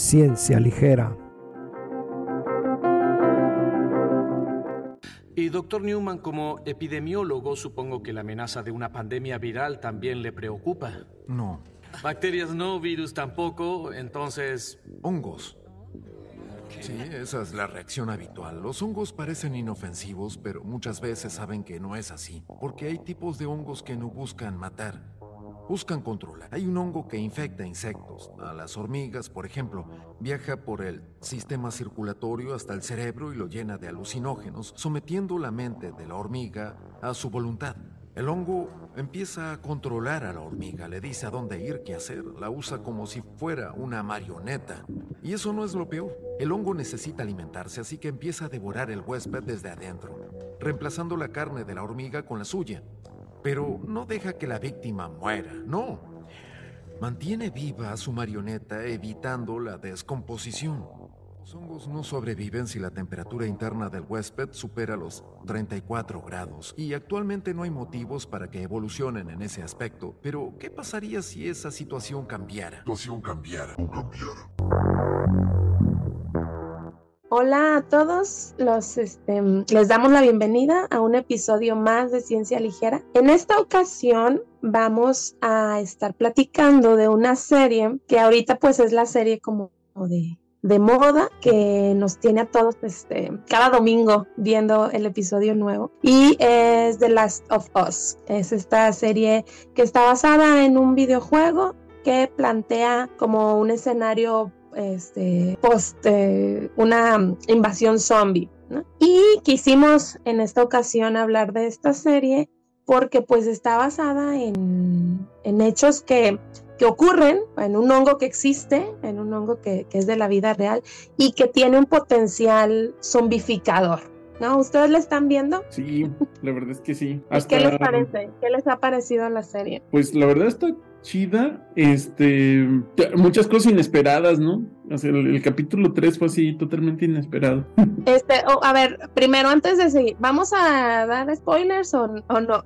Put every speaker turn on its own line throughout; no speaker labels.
Ciencia Ligera.
Y doctor Newman, como epidemiólogo, supongo que la amenaza de una pandemia viral también le preocupa.
No.
Bacterias no, virus tampoco, entonces...
Hongos. Sí, esa es la reacción habitual. Los hongos parecen inofensivos, pero muchas veces saben que no es así, porque hay tipos de hongos que no buscan matar, buscan controlar. Hay un hongo que infecta insectos. A las hormigas, por ejemplo, viaja por el sistema circulatorio hasta el cerebro y lo llena de alucinógenos, sometiendo la mente de la hormiga a su voluntad. El hongo empieza a controlar a la hormiga, le dice a dónde ir, qué hacer, la usa como si fuera una marioneta. Y eso no es lo peor. El hongo necesita alimentarse, así que empieza a devorar el huésped desde adentro, reemplazando la carne de la hormiga con la suya. Pero no deja que la víctima muera, no. Mantiene viva a su marioneta evitando la descomposición. Los hongos no sobreviven si la temperatura interna del huésped supera los 34 grados y actualmente no hay motivos para que evolucionen en ese aspecto. Pero, ¿qué pasaría si esa situación cambiara?
Situación cambiara.
Hola a todos, los, este, les damos la bienvenida a un episodio más de Ciencia Ligera. En esta ocasión vamos a estar platicando de una serie que ahorita pues es la serie como de de moda que nos tiene a todos este, cada domingo viendo el episodio nuevo y es The Last of Us. Es esta serie que está basada en un videojuego que plantea como un escenario este, post eh, una invasión zombie. Y quisimos en esta ocasión hablar de esta serie porque pues está basada en, en hechos que que ocurren en un hongo que existe, en un hongo que, es de la vida real y que tiene un potencial zombificador. ¿No? ¿Ustedes la están viendo?
Sí, la verdad es que sí.
¿Qué les parece? ¿Qué les ha parecido la serie?
Pues la verdad está chida, este, muchas cosas inesperadas, ¿no? O sea, el, capítulo 3 fue así totalmente inesperado.
Este, a ver, primero antes de seguir, ¿vamos a dar spoilers o, o no?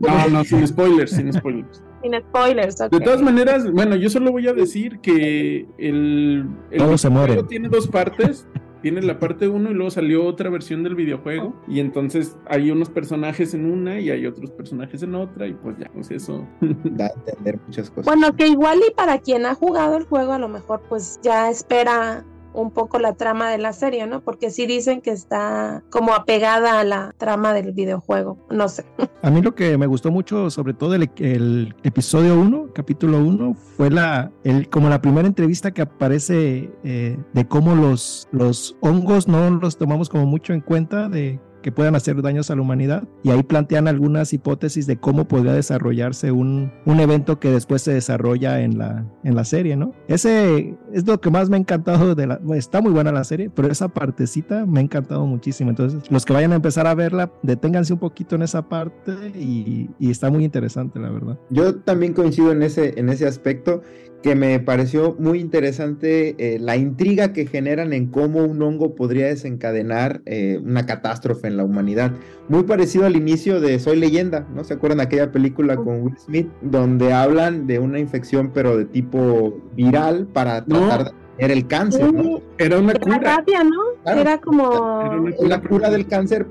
No, no, sin spoilers, sin spoilers
sin spoilers.
De todas maneras, bueno, yo solo voy a decir que el,
el se muere.
tiene dos partes. tiene la parte 1 y luego salió otra versión del videojuego. Y entonces hay unos personajes en una y hay otros personajes en otra. Y pues ya, pues eso.
Da a entender muchas cosas.
Bueno, que igual y para quien ha jugado el juego, a lo mejor pues ya espera un poco la trama de la serie, ¿no? Porque sí dicen que está como apegada a la trama del videojuego, no sé.
A mí lo que me gustó mucho, sobre todo el, episodio 1, capítulo 1, fue la, el, como la primera entrevista que aparece eh, de cómo los, los hongos no los tomamos como mucho en cuenta, de que puedan hacer daños a la humanidad. Y ahí plantean algunas hipótesis de cómo podría desarrollarse un, un evento que después se desarrolla en la, en la serie, ¿no? Ese es lo que más me ha encantado de la... Está muy buena la serie, pero esa partecita me ha encantado muchísimo. Entonces, los que vayan a empezar a verla, deténganse un poquito en esa parte y, y está muy interesante, la verdad.
Yo también coincido en ese, en ese aspecto que me pareció muy interesante eh, la intriga que generan en cómo un hongo podría desencadenar eh, una catástrofe en la humanidad. Muy parecido al inicio de Soy leyenda, ¿no? ¿Se acuerdan de aquella película con Will Smith donde hablan de una infección pero de tipo viral para tratar de tener el cáncer, ¿no?
Era una cura.
¿no? Era como...
la cura del cáncer,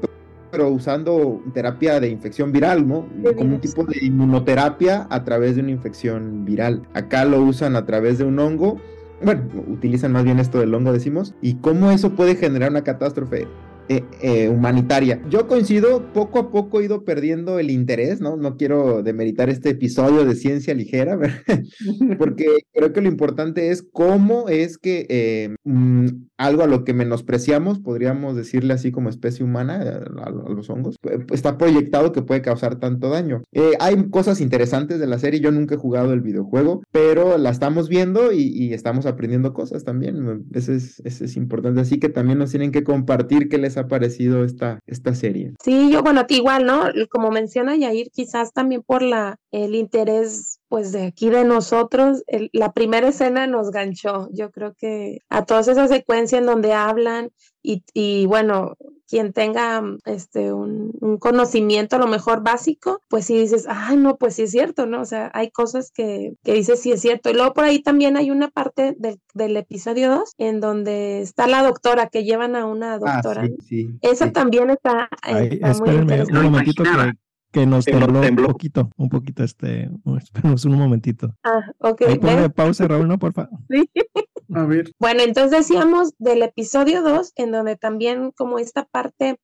pero usando terapia de infección viral, ¿no? Como un tipo de inmunoterapia a través de una infección viral. Acá lo usan a través de un hongo. Bueno, utilizan más bien esto del hongo, decimos. ¿Y cómo eso puede generar una catástrofe? Eh, eh, humanitaria. Yo coincido, poco a poco he ido perdiendo el interés, ¿no? No quiero demeritar este episodio de ciencia ligera, porque creo que lo importante es cómo es que eh, mm, algo a lo que menospreciamos, podríamos decirle así como especie humana, a, los hongos, está proyectado que puede causar tanto daño. hay cosas interesantes de la serie, yo nunca he jugado el videojuego, pero la estamos viendo y, estamos aprendiendo cosas también. Eso es, eso es importante, así que también nos tienen que compartir qué les ha parecido esta, esta serie?
Sí, yo, bueno, igual, ¿no? Como menciona Yair, quizás también por la, el interés pues de aquí de nosotros, la primera escena nos ganchó. Yo creo que a todas esas secuencias en donde hablan y, y bueno, quien tenga este un, conocimiento a lo mejor básico, pues sí dices, ay, no, pues sí es cierto, ¿no? O sea, hay cosas que, que dices sí es cierto. Y luego por ahí también hay una parte del, del episodio 2 en donde está la doctora, que llevan a una ah, doctora. sí, Esa también está,
espérenme, un momentito que, que nos tembló, un poquito, un poquito, este, esperemos un momentito.
Ah, ok.
Ahí ponle pausa, Raúl, ¿no? Por favor.
Sí. A ver. Bueno, entonces decíamos del episodio 2, en donde también como esta parte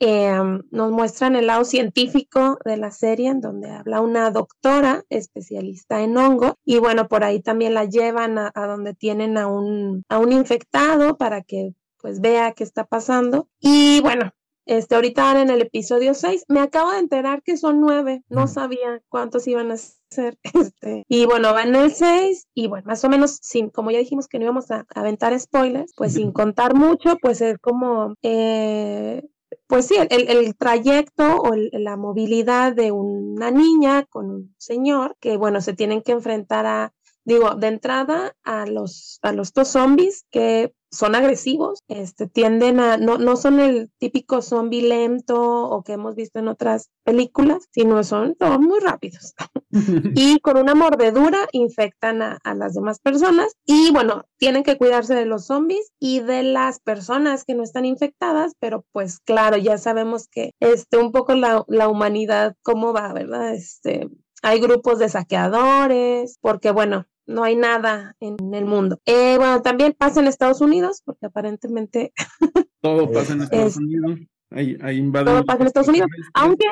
em, nos muestran el lado científico de la serie, en donde habla una doctora especialista en hongo, y bueno, por ahí también la llevan a, a donde tienen a un, a un infectado para que pues vea qué está pasando. Y bueno, este, ahorita van en el episodio 6. Me acabo de enterar que son nueve. No sabía cuántos iban a ser. Este, y bueno, van en el 6. Y bueno, más o menos, sin, como ya dijimos que no íbamos a, aventar spoilers, pues sin contar mucho, pues es como. Eh, pues sí, el, el trayecto o la movilidad de una niña con un señor que, bueno, se tienen que enfrentar a, digo, de entrada a los, a los dos zombies que son agresivos, este, tienden a, no, no son el típico zombie lento o que hemos visto en otras películas, sino son muy rápidos. y con una mordedura infectan a, las demás personas y bueno, tienen que cuidarse de los zombies y de las personas que no están infectadas, pero pues claro, ya sabemos que este, un poco la, la humanidad, cómo va, ¿verdad? Este, hay grupos de saqueadores, porque bueno, no hay nada en el mundo. Eh, bueno, también pasa en Estados Unidos, porque aparentemente...
Todo pasa en Estados Unidos. Ahí, Todo
pasa en Estados Unidos, aunque,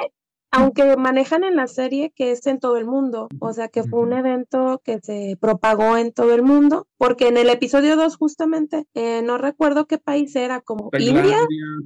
aunque manejan en la serie que es en todo el mundo, o sea que fue un evento que se propagó en todo el mundo, porque en el episodio 2 justamente, eh, no recuerdo qué país era, como India.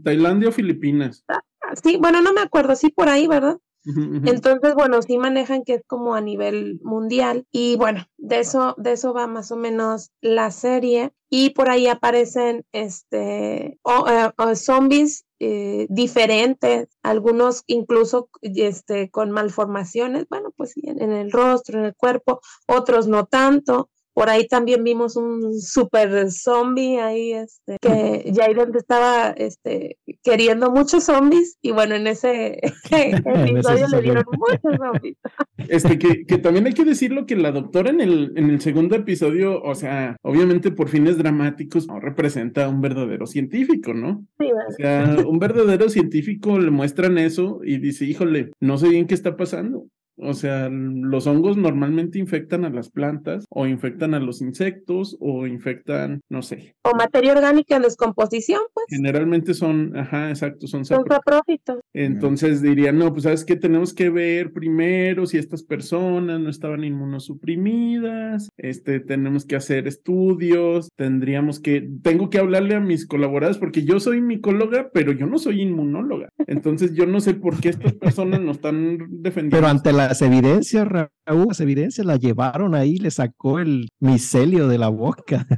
Tailandia o Filipinas.
Ah, sí, bueno, no me acuerdo, sí, por ahí, ¿verdad? Entonces, bueno, sí manejan que es como a nivel mundial y bueno, de eso, de eso va más o menos la serie y por ahí aparecen este eh, zombies eh, diferentes, algunos incluso este, con malformaciones, bueno, pues sí, en el rostro, en el cuerpo, otros no tanto. Por ahí también vimos un super zombie ahí, este, que Jaden estaba este, queriendo muchos zombies y bueno, en ese episodio le dieron muchos zombies.
Este, que, que, también hay que decirlo que la doctora en el, en el segundo episodio, o sea, obviamente por fines dramáticos, no representa a un verdadero científico, ¿no?
Sí,
O sea, un verdadero científico le muestran eso y dice, híjole, no sé bien qué está pasando. O sea, los hongos normalmente infectan a las plantas o infectan a los insectos o infectan, no sé.
O materia orgánica en descomposición, pues.
Generalmente son, ajá, exacto, son
Son saprófitos.
Entonces dirían, no, pues sabes que tenemos que ver primero si estas personas no estaban inmunosuprimidas, este, tenemos que hacer estudios, tendríamos que, tengo que hablarle a mis colaboradores porque yo soy micóloga, pero yo no soy inmunóloga. Entonces yo no sé por qué estas personas no están defendiendo.
Pero ante la las evidencias, Raúl, las evidencias la llevaron ahí, le sacó el micelio de la boca.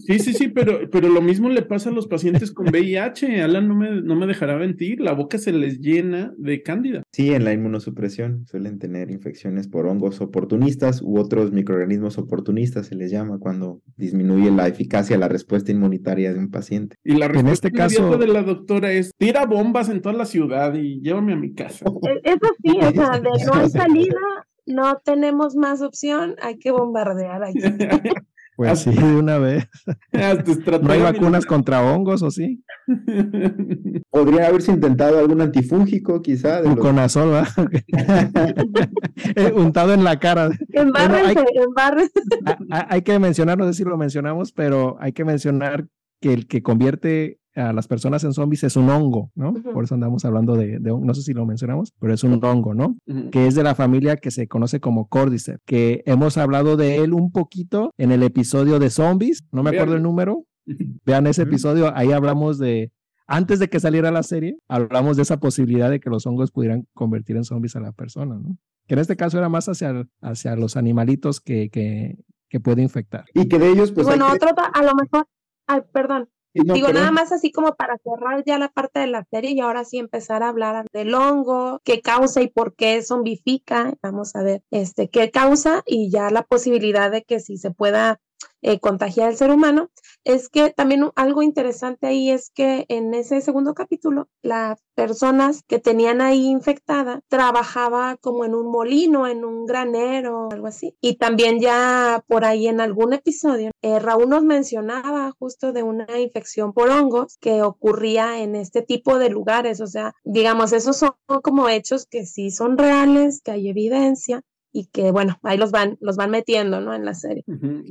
Sí, sí, sí, pero, pero lo mismo le pasa a los pacientes con VIH. Alan no me, no me dejará mentir, la boca se les llena de cándida.
Sí, en la inmunosupresión suelen tener infecciones por hongos oportunistas u otros microorganismos oportunistas, se les llama, cuando disminuye la eficacia, la respuesta inmunitaria de un paciente.
Y la respuesta en este caso de la doctora es, tira bombas en toda la ciudad y llévame a mi casa.
E, eso sí, o sea, de no hay salida, no tenemos más opción, hay que bombardear aquí.
Pues sí, de una vez. ¿No hay vacunas contra hongos o sí?
Podría haberse intentado algún antifúngico, quizá.
De Con azol, eh, Untado en la cara.
Embárrense,
hay, hay que mencionar, no sé si lo mencionamos, pero hay que mencionar que el que convierte a las personas en zombies es un hongo, ¿no? Por eso andamos hablando de, de, no sé si lo mencionamos, pero es un hongo, ¿no? Que es de la familia que se conoce como Cordyceps, que hemos hablado de él un poquito en el episodio de zombies, no me acuerdo el número. Vean ese episodio, ahí hablamos de, antes de que saliera la serie, hablamos de esa posibilidad de que los hongos pudieran convertir en zombies a la persona, ¿no? Que en este caso era más hacia, hacia los animalitos que, que, que puede infectar.
Y que de ellos, pues.
Bueno, otro, a lo mejor, ay, perdón, Digo, nada más así como para cerrar ya la parte de la serie y ahora sí empezar a hablar del hongo, qué causa y por qué zombifica. Vamos a ver este, qué causa y ya la posibilidad de que si se pueda eh, contagiar al ser humano, es que también algo interesante ahí es que en ese segundo capítulo, las personas que tenían ahí infectada trabajaba como en un molino, en un granero, algo así. Y también ya por ahí en algún episodio, eh, Raúl nos mencionaba justo de una infección por hongos que ocurría en este tipo de lugares. O sea, digamos, esos son como hechos que sí son reales, que hay evidencia, y que bueno, ahí los van, los van metiendo, ¿no? En la serie.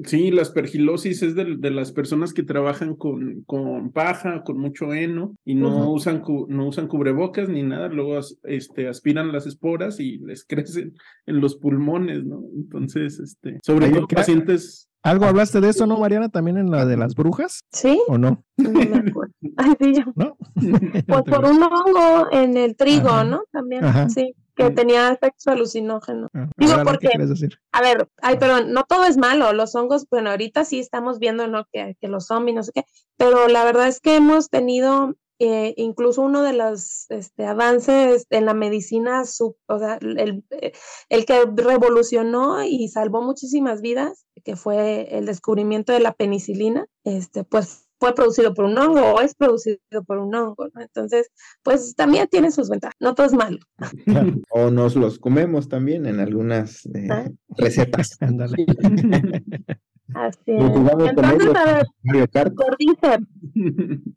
Sí, la aspergilosis es de, de, las personas que trabajan con, con paja, con mucho heno y no, usan, no usan cubrebocas ni nada, luego este, aspiran las esporas y les crecen en los pulmones, ¿no? Entonces, este, sobre todo pacientes...
¿Algo hablaste de eso, no, Mariana? ¿También en la de las brujas?
Sí.
¿O no?
No me acuerdo. Ay, sí, yo. ¿No? pues por un hongo en el trigo, ¿no? También, sí que tenía efectos alucinógenos. Ah, Digo, porque, a ver, ay, pero no todo es malo, los hongos, bueno, ahorita sí estamos viendo, ¿no? Que, que los zombies, no sé qué, pero la verdad es que hemos tenido eh, incluso uno de los este, avances en la medicina, sub, o sea, el, el, que revolucionó y salvó muchísimas vidas, que fue el descubrimiento de la penicilina, este, pues fue producido por un hongo o es producido por un hongo, ¿no? Entonces, pues también tiene sus ventajas, no todo es malo.
O nos los comemos también en algunas eh, ah. recetas. Ándale.
Así es. Entonces, a ver,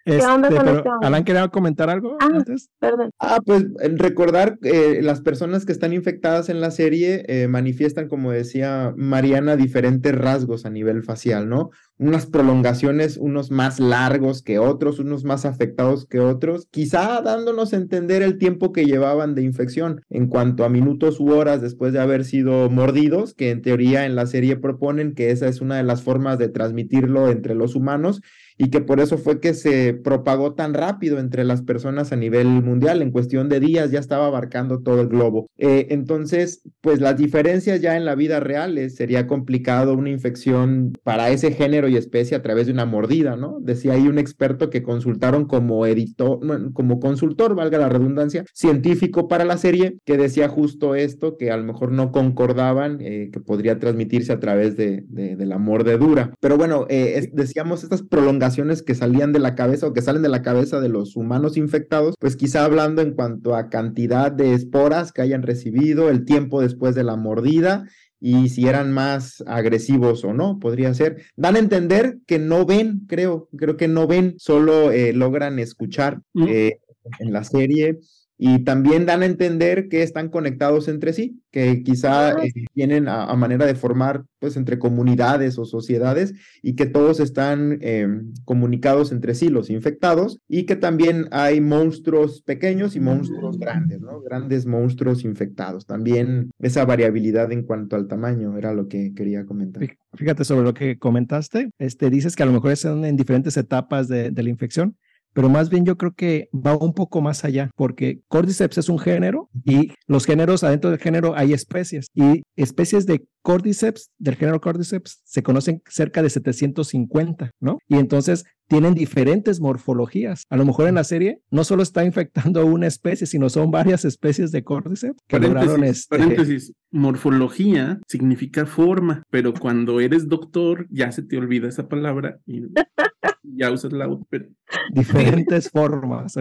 ¿Qué este, onda con este Alan quería comentar algo
ah, antes. Perdón.
Ah, pues recordar eh, las personas que están infectadas en la serie eh, manifiestan, como decía Mariana, diferentes rasgos a nivel facial, ¿no? Unas prolongaciones, unos más largos que otros, unos más afectados que otros, quizá dándonos a entender el tiempo que llevaban de infección en cuanto a minutos u horas después de haber sido mordidos, que en teoría en la serie proponen que esa es una de las formas de transmitirlo entre los humanos y que por eso fue que se propagó tan rápido entre las personas a nivel mundial. En cuestión de días ya estaba abarcando todo el globo. Eh, entonces, pues las diferencias ya en la vida real sería complicado una infección para ese género y especie a través de una mordida, ¿no? Decía ahí un experto que consultaron como editor, como consultor, valga la redundancia, científico para la serie, que decía justo esto, que a lo mejor no concordaban, eh, que podría transmitirse a través de, de, la mordedura. Pero bueno, eh, decíamos estas prolongaciones que salían de la cabeza o que salen de la cabeza de los humanos infectados, pues quizá hablando en cuanto a cantidad de esporas que hayan recibido, el tiempo después de la mordida y si eran más agresivos o no, podría ser. Dan a entender que no ven, creo, creo que no ven, solo eh, logran escuchar mm. eh, en la serie y también dan a entender que están conectados entre sí, que quizá eh, tienen a, manera de formar pues entre comunidades o sociedades y que todos están em, comunicados entre sí, los infectados, y que también hay monstruos pequeños y monstruos grandes, ¿no? Grandes monstruos infectados. También esa variabilidad en cuanto al tamaño era lo que quería comentar.
Fíjate sobre lo que comentaste, este, dices que a lo mejor están en diferentes etapas de, de la infección pero más bien yo creo que va un poco más allá, porque Cordyceps es un género y los géneros, adentro del género hay especies y especies de Cordyceps, del género Cordyceps, se conocen cerca de 750, ¿no? Y entonces tienen diferentes morfologías. A lo mejor en la serie no solo está infectando una especie, sino son varias especies de Cordyceps que
paréntesis, este... paréntesis, morfología significa forma, pero cuando eres doctor ya se te olvida esa palabra y ya usas la otra.
Diferentes formas.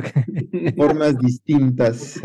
Formas distintas.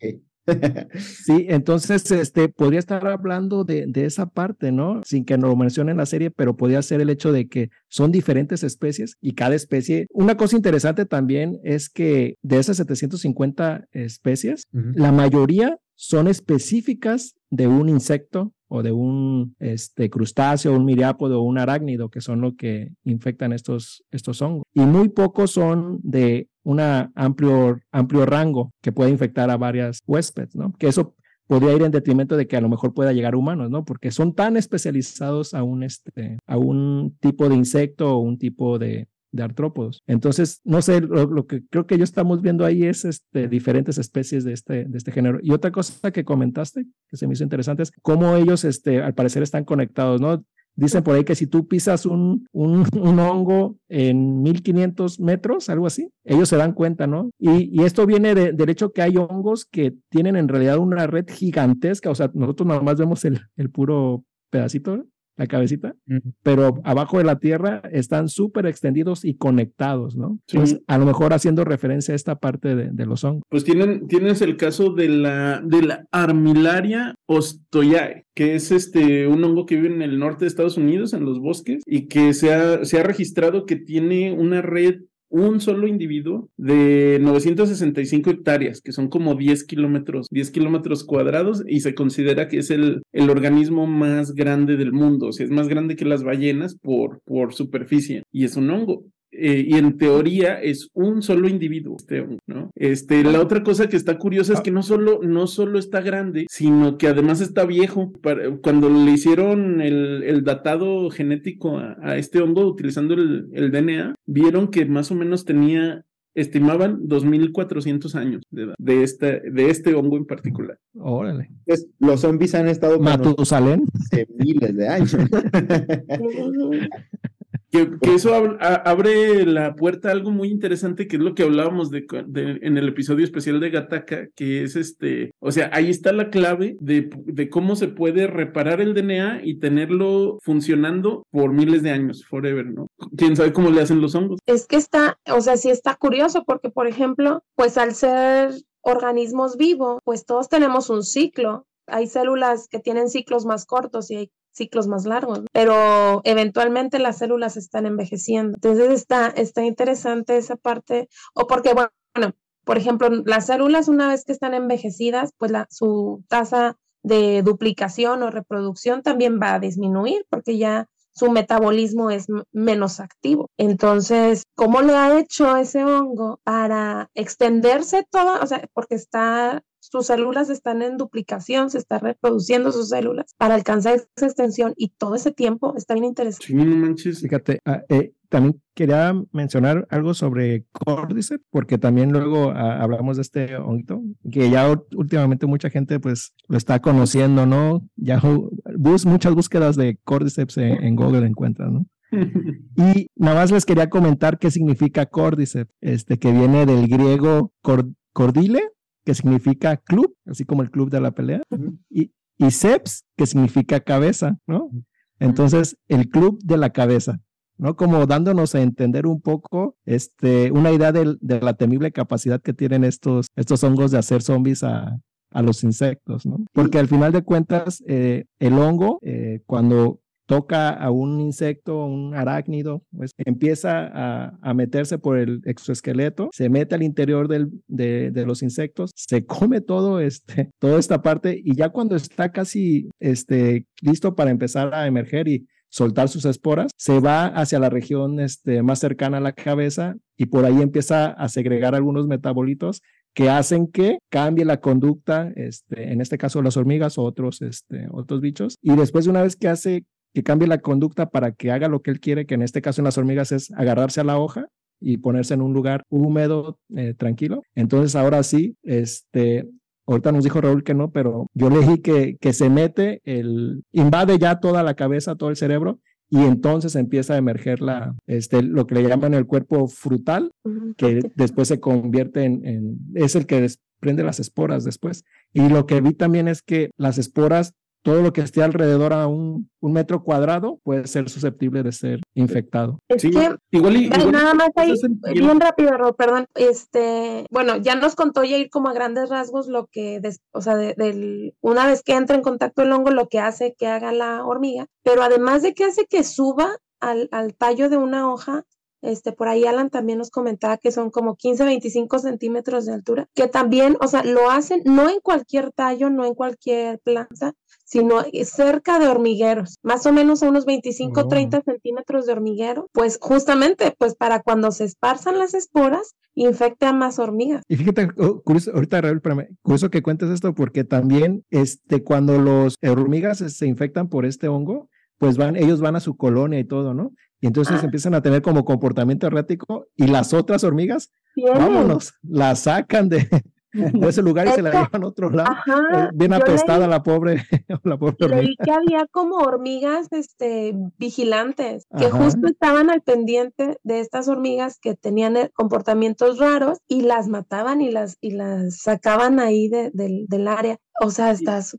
Sí, entonces este podría estar hablando de, de, esa parte, ¿no? Sin que nos lo mencione en la serie, pero podría ser el hecho de que son diferentes especies y cada especie. Una cosa interesante también es que de esas 750 especies, la mayoría son específicas de un insecto o de un este, crustáceo, un miriápodo o un arácnido, que son lo que infectan estos, estos hongos. Y muy pocos son de un amplio, amplio rango que puede infectar a varias huéspedes, ¿no? Que eso podría ir en detrimento de que a lo mejor pueda llegar a humanos, ¿no? Porque son tan especializados a un, este, a un tipo de insecto o un tipo de, de artrópodos. Entonces, no sé, lo, que creo que yo estamos viendo ahí es este, diferentes especies de este, de este género. Y otra cosa que comentaste, que se me hizo interesante, es cómo ellos, este, al parecer, están conectados, ¿no? Dicen por ahí que si tú pisas un, un, hongo en 1500 metros, algo así, ellos se dan cuenta, ¿no? Y, y esto viene de, del hecho que hay hongos que tienen en realidad una red gigantesca, o sea, nosotros nada más vemos el, el puro pedacito, la cabecita, pero abajo de la tierra están súper extendidos y conectados, ¿no? Pues a lo mejor haciendo referencia a esta parte de, los hongos.
Pues tienen, tienes el caso de la, de la Armillaria ostoyae, que es este, un hongo que vive en el norte de Estados Unidos, en los bosques, y que se ha, se ha registrado que tiene una red un solo individuo de 965 hectáreas, que son como 10 kilómetros, 10 kilómetros cuadrados, y se considera que es el, el organismo más grande del mundo, o sea, es más grande que las ballenas por, por superficie, y es un hongo. Eh, y en teoría es un solo individuo, este, ¿no? Este, la otra cosa que está curiosa es que no solo, no solo está grande, sino que además está viejo. cuando le hicieron el, el datado genético a, este hongo utilizando el, el DNA, vieron que más o menos tenía estimaban 2.400 años de edad de este, de este hongo en particular.
Órale.
Pues, los zombies han estado...
Matusalén.
Hace miles de años.
Que, eso abre la puerta a algo muy interesante, que es lo que hablábamos de, en el episodio especial de Gataka, que es este, o sea, ahí está la clave de, de, cómo se puede reparar el DNA y tenerlo funcionando por miles de años, forever, ¿no? ¿Quién sabe cómo le hacen los hongos?
Es que está, o sea, sí está curioso, porque por ejemplo, pues al ser organismos vivos, pues todos tenemos un ciclo. Hay células que tienen ciclos más cortos y hay ciclos más largos, pero eventualmente las células están envejeciendo. Entonces está, está interesante esa parte, o porque, bueno, por ejemplo, las células una vez que están envejecidas, pues su tasa de duplicación o reproducción también va a disminuir porque ya su metabolismo es menos activo. Entonces, ¿cómo le ha hecho ese hongo para extenderse todo? O sea, porque está sus células están en duplicación, se está reproduciendo sus células para alcanzar esa extensión y todo ese tiempo está bien interesante.
Sí, no manches.
Fíjate, ah, eh, también quería mencionar algo sobre Cordyceps, porque también luego ah, hablamos de este honguito, que ya últimamente mucha gente pues lo está conociendo, ¿no? Ya bus, muchas búsquedas de Cordyceps en, Google encuentran, ¿no? y nada más les quería comentar qué significa Cordyceps, este que viene del griego cordile, que significa club, así como el club de la pelea, y, y seps, que significa cabeza, ¿no? Entonces, el club de la cabeza, ¿no? Como dándonos a entender un poco, este, una idea de, la temible capacidad que tienen estos, estos hongos de hacer zombies a, los insectos, ¿no? Porque al final de cuentas, eh, el hongo, eh, cuando toca a un insecto, un arácnido, pues empieza a, meterse por el exoesqueleto, se mete al interior de, los insectos, se come todo este, toda esta parte y ya cuando está casi este, listo para empezar a emerger y soltar sus esporas, se va hacia la región este, más cercana a la cabeza y por ahí empieza a segregar algunos metabolitos que hacen que cambie la conducta, este, en este caso las hormigas o otros, otros bichos. Y después de una vez que hace que cambie la conducta para que haga lo que él quiere, que en este caso en las hormigas es agarrarse a la hoja y ponerse en un lugar húmedo, eh, tranquilo. Entonces ahora sí, este, ahorita nos dijo Raúl que no, pero yo leí que, que se mete, el, invade ya toda la cabeza, todo el cerebro, y entonces empieza a emerger la, este, lo que le llaman el cuerpo frutal, que después se convierte en, en, es el que desprende las esporas después. Y lo que vi también es que las esporas todo lo que esté alrededor a un, metro cuadrado puede ser susceptible de ser infectado.
Es que, igual, nada más ahí, bien rápido, perdón, este, bueno, ya nos contó ir como a grandes rasgos lo que, o sea, de, una vez que entra en contacto el hongo, lo que hace que haga la hormiga, pero además de que hace que suba al, al tallo de una hoja, este, por ahí Alan también nos comentaba que son como 15, 25 centímetros de altura, que también, o sea, lo hacen no en cualquier tallo, no en cualquier planta, sino cerca de hormigueros, más o menos a unos 25, 30 centímetros de hormiguero, pues justamente, pues para cuando se esparzan las esporas, infecta a más hormigas.
Y fíjate, oh, curioso, ahorita Raúl, curioso que cuentes esto porque también, este, cuando los hormigas se infectan por este hongo, pues van, ellos van a su colonia y todo, ¿no? Y entonces ah. empiezan a tener como comportamiento errático y las otras hormigas, vámonos, la sacan de, de ese lugar y se la llevan a otro lado. Eh, bien apestada la pobre, la pobre
Leí que había como hormigas este, vigilantes que justo estaban al pendiente de estas hormigas que tenían eh, comportamientos raros y las mataban y las, y las sacaban ahí del área. O sea, estás,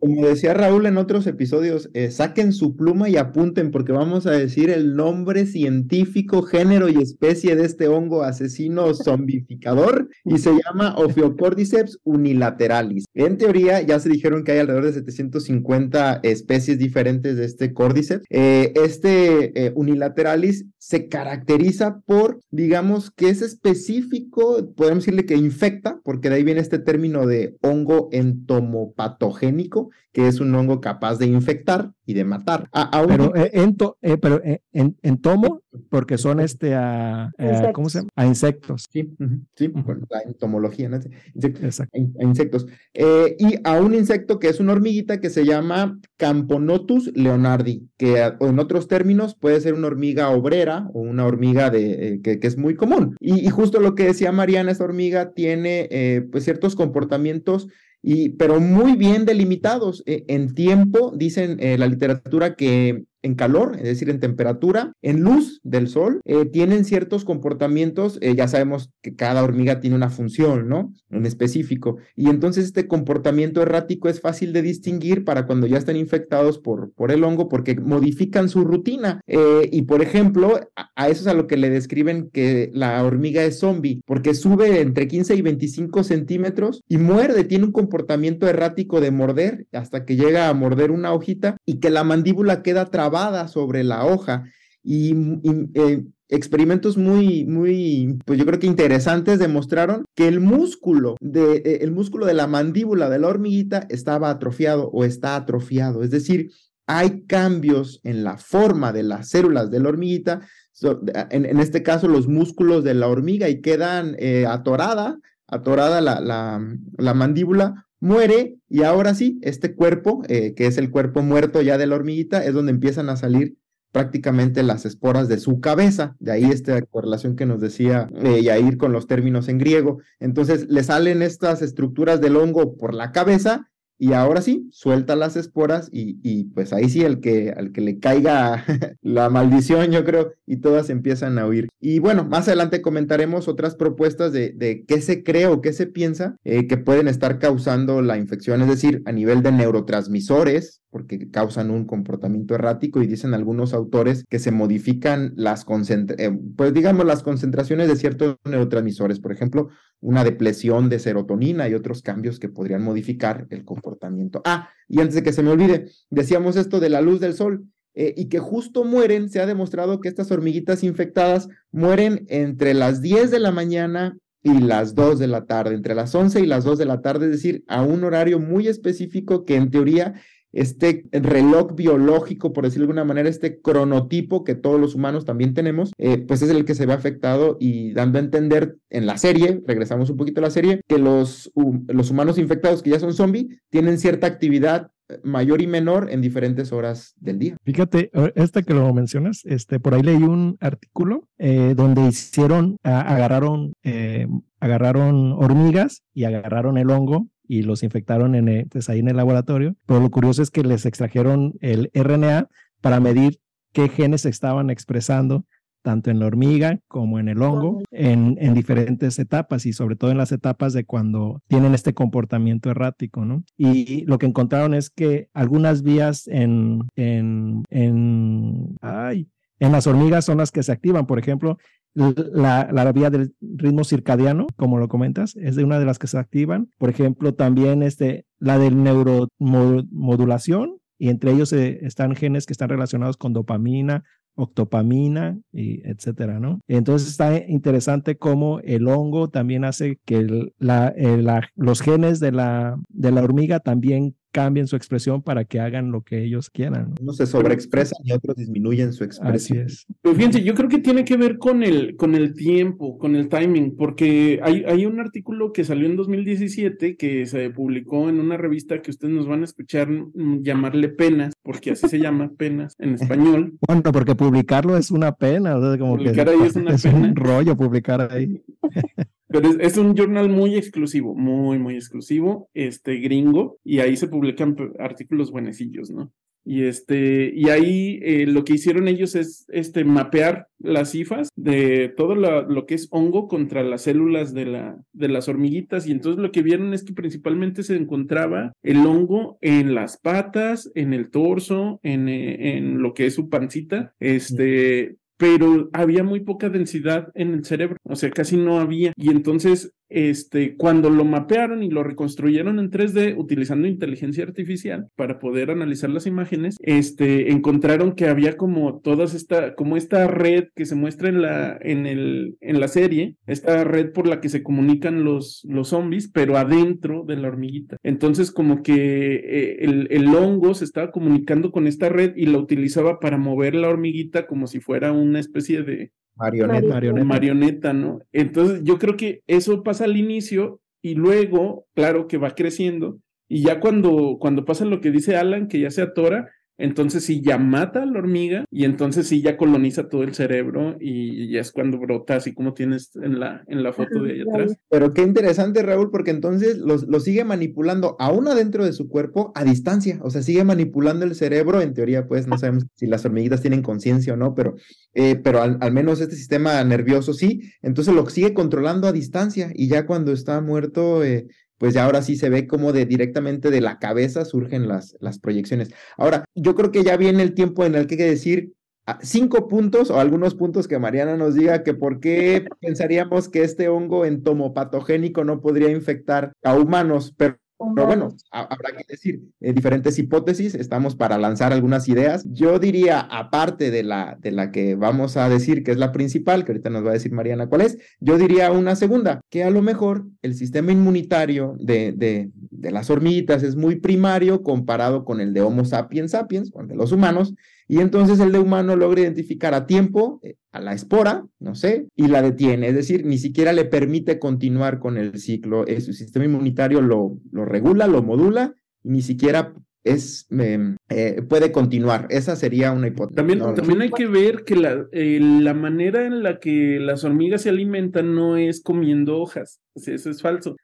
como decía Raúl en otros episodios, eh, saquen su pluma y apunten porque vamos a decir el nombre científico, género y especie de este hongo asesino zombificador y se llama Ophiocordyceps unilateralis. En teoría ya se dijeron que hay alrededor de 750 especies diferentes de este cordyceps. Eh, este eh, unilateralis se caracteriza por, digamos, que es específico, podemos decirle que infecta, porque de ahí viene este término de hongo entomopatogénico, que es un hongo capaz de infectar y de matar.
pero, eh, eh, pero eh, en, entomo, porque son este a, ¿cómo se llama? A insectos.
Sí, sí, la entomología, ¿no? Insectos, A, insectos. y a un insecto que es una hormiguita que se llama Camponotus leonardi, que en otros términos puede ser una hormiga obrera o una hormiga de, que, es muy común. Y, y, justo lo que decía Mariana, esta hormiga tiene pues ciertos comportamientos y, pero muy bien delimitados. Eh, en tiempo, dicen eh, la literatura que en calor, es decir, en temperatura, en luz del sol, eh, tienen ciertos comportamientos, eh, ya sabemos que cada hormiga tiene una función, ¿no? En específico. Y entonces este comportamiento errático es fácil de distinguir para cuando ya están infectados por, por el hongo porque modifican su rutina. Eh, y por ejemplo, a, eso es a lo que le describen que la hormiga es zombie, porque sube entre 15 y 25 centímetros y muerde, tiene un comportamiento errático de morder hasta que llega a morder una hojita y que la mandíbula queda trabada sobre la hoja y, eh, experimentos muy, muy, pues yo creo que interesantes demostraron que el músculo de, eh, el músculo de la mandíbula de la hormiguita estaba atrofiado o está atrofiado, es decir, hay cambios en la forma de las células de la hormiguita, en, este caso los músculos de la hormiga y quedan eh, atorada, atorada la, la mandíbula muere y ahora sí, este cuerpo, eh, que es el cuerpo muerto ya de la hormiguita, es donde empiezan a salir prácticamente las esporas de su cabeza, de ahí esta correlación que nos decía eh, Yair con los términos en griego. Entonces le salen estas estructuras del hongo por la cabeza y ahora sí, suelta las esporas y, y pues ahí sí, el que, al que le caiga la maldición, yo creo, y todas empiezan a huir. Y bueno, más adelante comentaremos otras propuestas de, de qué se cree o qué se piensa eh, que pueden estar causando la infección, es decir, a nivel de neurotransmisores, porque causan un comportamiento errático y dicen algunos autores que se modifican las eh, pues digamos las concentraciones de ciertos neurotransmisores, por ejemplo, una depresión de serotonina y otros cambios que podrían modificar el comportamiento. Ah, y antes de que se me olvide, decíamos esto de la luz del sol. Eh, y que justo mueren, se ha demostrado que estas hormiguitas infectadas mueren entre las 10 de la mañana y las 2 de la tarde, entre las 11 y las 2 de la tarde, es decir, a un horario muy específico que en teoría este reloj biológico, por decirlo de alguna manera, este cronotipo que todos los humanos también tenemos, eh, pues es el que se ve afectado y dando a entender en la serie, regresamos un poquito a la serie, que los, los humanos infectados que ya son zombies tienen cierta actividad eh, mayor y menor en diferentes horas del día.
Fíjate, esta que lo mencionas, este, por ahí leí un artículo eh, donde hicieron, agarraron, agarraron hormigas y agarraron el hongo y los infectaron en el, pues, ahí en el laboratorio. Pero lo curioso es que les extrajeron el RNA para medir qué genes estaban expresando tanto en la hormiga como en el hongo, en, en, diferentes etapas y sobre todo en las etapas de cuando tienen este comportamiento errático, ¿no? Y lo que encontraron es que algunas vías en, en, en, ay, en las hormigas son las que se activan, por ejemplo, la, la, vía del ritmo circadiano, como lo comentas, es de una de las que se activan. Por ejemplo, también este, la del neuromodulación, y entre ellos eh, están genes que están relacionados con dopamina, octopamina, y etcétera, ¿no? Entonces está interesante cómo el hongo también hace que la, los genes de la, de la hormiga también cambien su expresión para que hagan lo que ellos quieran.
Unos se sobreexpresan y otros disminuyen su expresión.
Así es.
Pero fíjense, yo creo que tiene que ver con el, con el tiempo, con el timing, porque hay, hay un artículo que salió en 2017 que se publicó en una revista que ustedes nos van a escuchar mm, llamarle Penas, porque así se llama Penas en español.
Bueno, porque publicarlo es una pena, como
publicar ahí es una pena.
un rollo publicar ahí.
Pero es, un journal muy exclusivo, muy, muy exclusivo, este gringo, y ahí se publican artículos buenecillos, ¿no? Y este, y ahí eh, lo que hicieron ellos es este mapear las cifas de todo lo, que es hongo contra las células de, la, de las hormiguitas. Y entonces lo que vieron es que principalmente se encontraba el hongo en las patas, en el torso, en, eh, en lo que es su pancita, este, pero había muy poca densidad en el cerebro, o sea, casi no había. Y entonces este, cuando lo mapearon y lo reconstruyeron en 3D utilizando inteligencia artificial para poder analizar las imágenes, este, encontraron que había como todas esta, como esta red que se muestra en la, en el, en la serie, esta red por la que se comunican los, los zombies, pero adentro de la hormiguita. Entonces, como que eh, el, el hongo se estaba comunicando con esta red y la utilizaba para mover la hormiguita como si fuera una especie de,
Marioneta.
Marioneta. ¿no? Entonces yo creo que eso pasa al inicio y luego, claro que va creciendo. Y ya cuando, cuando pasa lo que dice Alan, que ya se atora, entonces sí ya mata a la hormiga y entonces sí ya coloniza todo el cerebro y ya es cuando brota, así como tienes en la, en la foto de ahí atrás.
Pero qué interesante, Raúl, porque entonces lo, sigue manipulando aún adentro de su cuerpo a distancia, o sea, sigue manipulando el cerebro, en teoría, pues no sabemos si las hormiguitas tienen conciencia o no, pero, eh, pero al, al, menos este sistema nervioso sí, entonces lo sigue controlando a distancia y ya cuando está muerto... Eh, pues ya ahora sí se ve como de directamente de la cabeza surgen las, las proyecciones. Ahora, yo creo que ya viene el tiempo en el que hay que decir ah, cinco puntos o algunos puntos que Mariana nos diga que por qué pensaríamos que este hongo entomopatogénico no podría infectar a humanos, pero pero bueno, habrá que decir eh, diferentes hipótesis, estamos para lanzar algunas ideas. Yo diría, aparte de la, de la que vamos a decir que es la principal, que ahorita nos va a decir Mariana cuál es, yo diría una segunda, que a lo mejor el sistema inmunitario de, de, de las hormiguitas es muy primario comparado con el de Homo sapiens sapiens, con el de los humanos, y entonces el de humano logra identificar a tiempo eh, a la espora, no sé, y la detiene. Es decir, ni siquiera le permite continuar con el ciclo. Eh, su sistema inmunitario lo, lo regula, lo modula, y ni siquiera es, eh, puede continuar. Esa sería una hipótesis.
También, también hay que ver que la, la, manera en la que las hormigas se alimentan no es comiendo hojas. Eso es falso.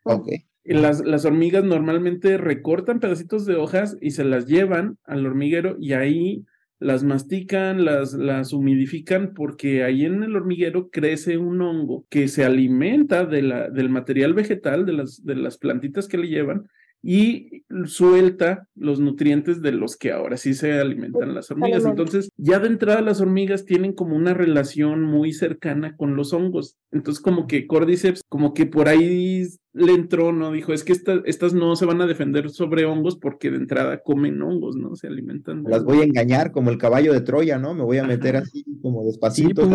Las, las hormigas normalmente recortan pedacitos de hojas y se las llevan al hormiguero y ahí las mastican, las, las humidifican, porque ahí en el hormiguero crece un hongo que se alimenta de la, del material vegetal, de las, de las plantitas que le llevan, y suelta los nutrientes de los que ahora sí se alimentan las hormigas. Entonces, ya de entrada las hormigas tienen como una relación muy cercana con los hongos. Entonces, como que Cordyceps, como que por ahí le entró, ¿no? Dijo, es que estas no se van a defender sobre hongos porque de entrada comen hongos, ¿no? Se alimentan.
Las voy a engañar como el caballo de Troya, ¿no? Me voy a meter así como despacito.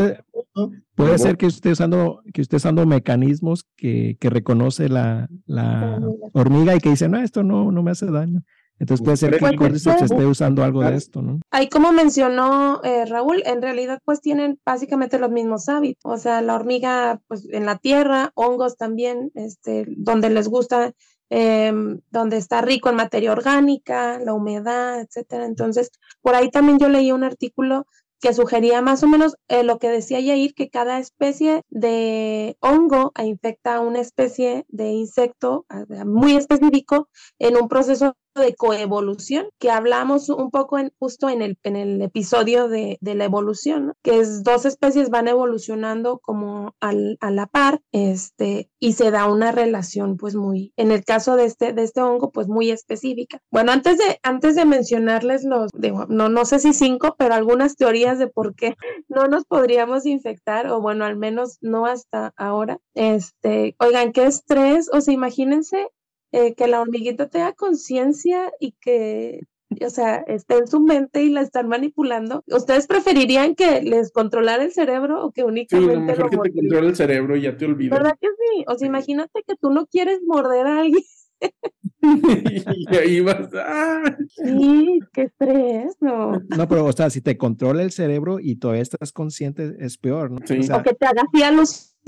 Puede, ser que esté usando, que esté usando mecanismos que, que reconoce la, la hormiga y que dice, no, esto no, no me hace daño. Entonces puede ser que el Cordyceps esté usando algo de esto, ¿no?
Ahí como mencionó eh, Raúl, en realidad pues tienen básicamente los mismos hábitos. O sea, la hormiga pues en la tierra, hongos también, este, donde les gusta, em, donde está rico en materia orgánica, la humedad, etcétera. Entonces, por ahí también yo leí un artículo que sugería más o menos eh, lo que decía Yair, que cada especie de hongo infecta a una especie de insecto muy específico en un proceso de coevolución que hablamos un poco justo en el, en el episodio de, de la evolución, que es dos especies van evolucionando como al, a la par, este, y se da una relación pues muy, en el caso de este, de este hongo, pues muy específica. Bueno, antes de, antes de mencionarles los, no, no sé si cinco, pero algunas teorías de por qué no nos podríamos infectar, o bueno, al menos no hasta ahora. Este, oigan, qué estrés, o sea, imagínense eh, que la hormiguita tenga conciencia y que, o sea, esté en su mente y la están manipulando. ¿Ustedes preferirían que les controlara el cerebro o que únicamente... Sí,
mejor que te controle el cerebro y ya te olvides.
¿Verdad que sí? O sea, imagínate que tú no quieres morder a alguien.
y ahí vas. ¡ah!
Sí, qué estrés, no.
No, pero, o sea, si te controla el cerebro y todavía estás consciente, es peor, ¿no?
O, que te haga así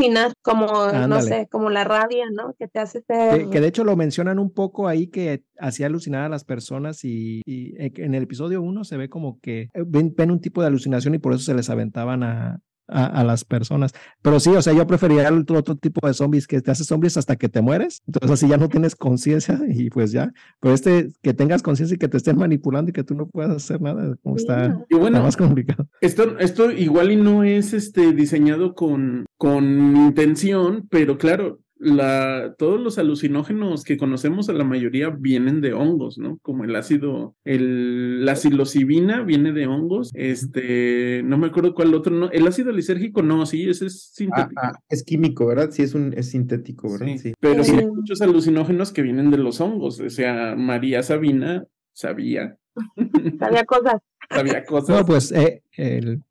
alucinar, como, no sé, como la rabia, ¿no? Que te hace ser...
Que, de hecho lo mencionan un poco ahí que hacía alucinar a las personas y, en el episodio 1 se ve como que ven, ven, un tipo de alucinación y por eso se les aventaban a, a, las personas. Pero sí, o sea, yo preferiría el otro, tipo de zombies que te haces zombies hasta que te mueres. Entonces así ya no tienes conciencia y pues ya. Pero este, que tengas conciencia y que te estén manipulando y que tú no puedas hacer nada, como está, y bueno, más complicado.
Esto, esto igual y no es este diseñado con, con intención, pero claro, la, todos los alucinógenos que conocemos, a la mayoría vienen de hongos, ¿no? Como el ácido, el, la psilocibina viene de hongos, este, no me acuerdo cuál otro, no, el ácido lisérgico no, sí, ese es sintético.
Ah, ah, es químico, ¿verdad? Sí, es un, es sintético, ¿verdad?
Sí, pero sí hay muchos alucinógenos que vienen de los hongos, o sea, María Sabina sabía.
Sabía cosas.
Sabía cosas.
No, pues, eh,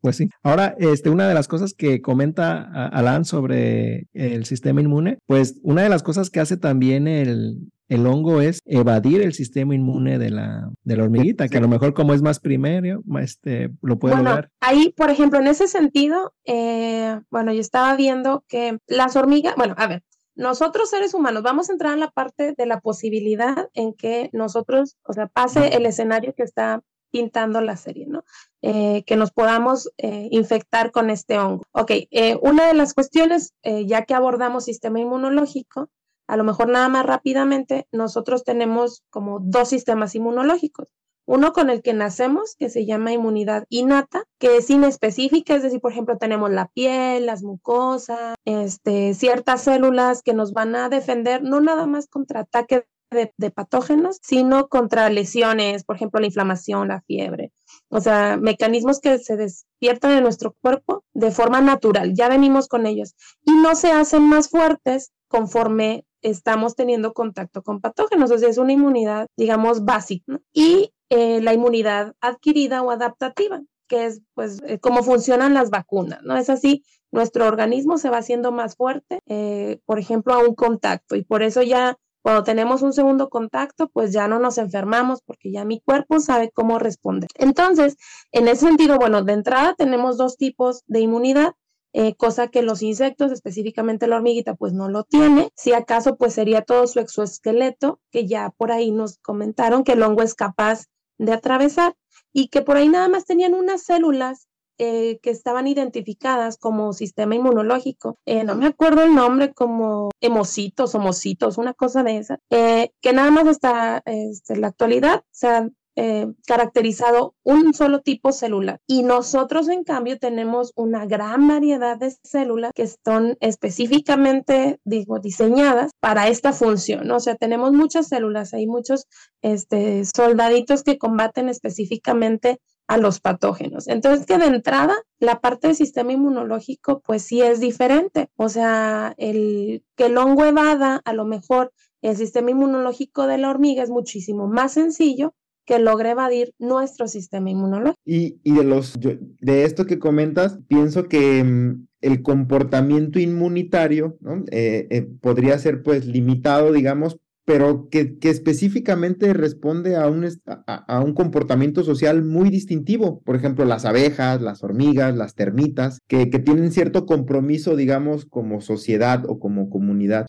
pues sí. Ahora, este, una de las cosas que comenta Alan sobre el sistema inmune, pues una de las cosas que hace también el, el hongo es evadir el sistema inmune de la, de la hormiguita, que a lo mejor como es más primario, este, lo puede
bueno, Ahí, por ejemplo, en ese sentido, eh, bueno, yo estaba viendo que las hormigas, bueno, a ver, nosotros seres humanos vamos a entrar en la parte de la posibilidad en que nosotros, o sea, pase el escenario que está pintando la serie, ¿no? Eh, que nos podamos eh, infectar con este hongo. Ok, eh, una de las cuestiones, ya que abordamos sistema inmunológico, a lo mejor nada más rápidamente, nosotros tenemos como dos sistemas inmunológicos. Uno con el que nacemos, que se llama inmunidad innata, que es inespecífica, es decir, por ejemplo, tenemos la piel, las mucosas, este, ciertas células que nos van a defender no nada más contra ataques de, patógenos, sino contra lesiones, por ejemplo, la inflamación, la fiebre. O sea, mecanismos que se despiertan en nuestro cuerpo de forma natural, ya venimos con ellos y no se hacen más fuertes conforme estamos teniendo contacto con patógenos. O sea, es una inmunidad, digamos, básica. Y eh, la inmunidad adquirida o adaptativa, que es pues eh, cómo funcionan las vacunas, ¿no? Es así, nuestro organismo se va haciendo más fuerte, eh, por ejemplo, a un contacto y por eso ya cuando tenemos un segundo contacto, pues ya no nos enfermamos porque ya mi cuerpo sabe cómo responder. Entonces, en ese sentido, bueno, de entrada tenemos dos tipos de inmunidad. Eh, cosa que los insectos, específicamente la hormiguita, pues no lo tiene. Si acaso, pues sería todo su exoesqueleto, que ya por ahí nos comentaron que el hongo es capaz de atravesar y que por ahí nada más tenían unas células eh, que estaban identificadas como sistema inmunológico. Eh, no me acuerdo el nombre, como hemocitos, homocitos, una cosa de esa, que nada más hasta este, la actualidad se han caracterizado un solo tipo celular. Y nosotros, en cambio, tenemos una gran variedad de células que están específicamente, digo, diseñadas para esta función. O sea, tenemos muchas células, hay muchos este, soldaditos que combaten específicamente a los patógenos. Entonces, que de entrada, la parte del sistema inmunológico, pues sí es diferente. O sea, el que el hongo evada, a lo mejor el sistema inmunológico de la hormiga es muchísimo más sencillo que logre evadir nuestro sistema inmunológico.
Y, de los de esto que comentas, pienso que mm, el comportamiento inmunitario eh, eh, podría ser pues limitado, digamos, pero que, específicamente responde a un, a, un, comportamiento social muy distintivo. Por ejemplo, las abejas, las hormigas, las termitas, que, que tienen cierto compromiso, digamos, como sociedad o como comunidad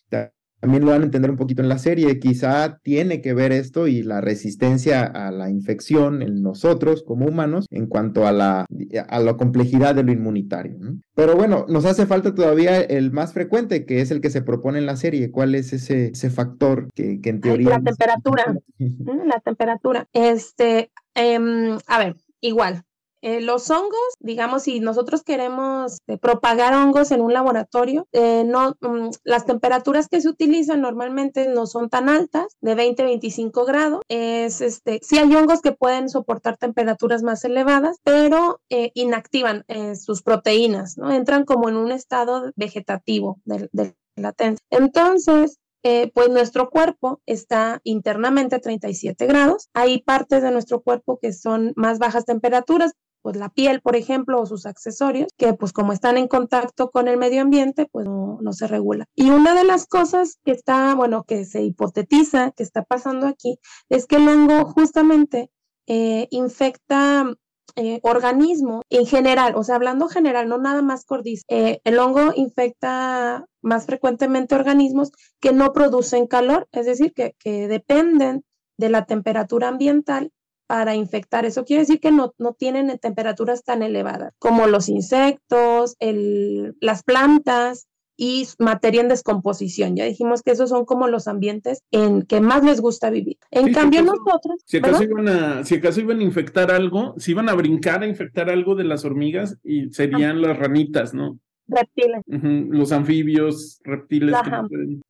también lo van a entender un poquito en la serie. Quizá tiene que ver esto y la resistencia a la infección en nosotros como humanos en cuanto a la, a la complejidad de lo inmunitario. Pero bueno, nos hace falta todavía el más frecuente, que es el que se propone en la serie. ¿Cuál es ese, ese factor que, que en teoría...
La temperatura. la temperatura. Este, em, a ver, igual, eh, los hongos, digamos, si nosotros queremos eh, propagar hongos en un laboratorio, eh, no, mm, las temperaturas que se utilizan normalmente no son tan altas, de 20 a 25 grados. Es, este, sí hay hongos que pueden soportar temperaturas más elevadas, pero inactivan sus proteínas, ¿no? Entran como en un estado vegetativo de, de latencia. Entonces, pues nuestro cuerpo está internamente a 37 grados. Hay partes de nuestro cuerpo que son más bajas temperaturas, pues la piel, por ejemplo, o sus accesorios, que pues como están en contacto con el medio ambiente, pues no, se regula. Y una de las cosas que está, bueno, que se hipotetiza que está pasando aquí, es que el hongo justamente eh, infecta eh, organismo en general, o sea, hablando general, no nada más cordis, eh, el hongo infecta más frecuentemente organismos que no producen calor, es decir, que, que dependen de la temperatura ambiental para infectar. Eso quiere decir que no, no tienen temperaturas tan elevadas como los insectos, el, las plantas, y materia en descomposición. Ya dijimos que esos son como los ambientes en que más les gusta vivir. En cambio, nosotros.
Si acaso, iban a, si acaso iban a infectar algo, si iban a brincar a infectar algo de las hormigas, y serían las ranitas, ¿no?
Reptiles.
Los anfibios, reptiles.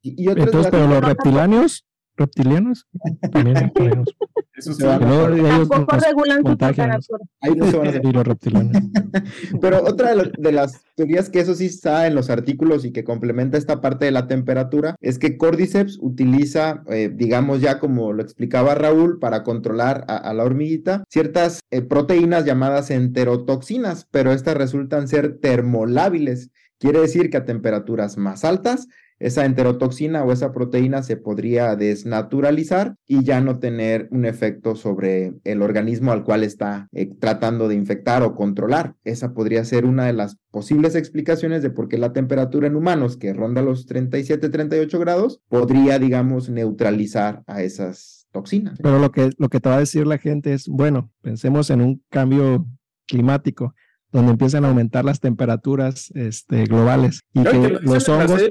y, Entonces, pero los reptilanios reptilianos también reptilianos.
Eso se Tampoco regulan su temperatura.
Ahí no se van a hacer. los reptilianos. Pero otra de, las teorías que eso sí está en los artículos y que complementa esta parte de la temperatura es que Cordyceps utiliza, eh, digamos ya como lo explicaba Raúl, para controlar a, la hormiguita, ciertas eh, proteínas llamadas enterotoxinas, pero estas resultan ser termolábiles. Quiere decir que a temperaturas más altas esa enterotoxina o esa proteína se podría desnaturalizar y ya no tener un efecto sobre el organismo al cual está eh, tratando de infectar o controlar. Esa podría ser una de las posibles explicaciones de por qué la temperatura en humanos, que ronda los 37, 38 grados, podría, digamos, neutralizar a esas toxinas.
Pero lo que, lo que te va a decir la gente es, bueno, pensemos en un cambio climático donde empiezan a aumentar las temperaturas este, globales y que, los hongos,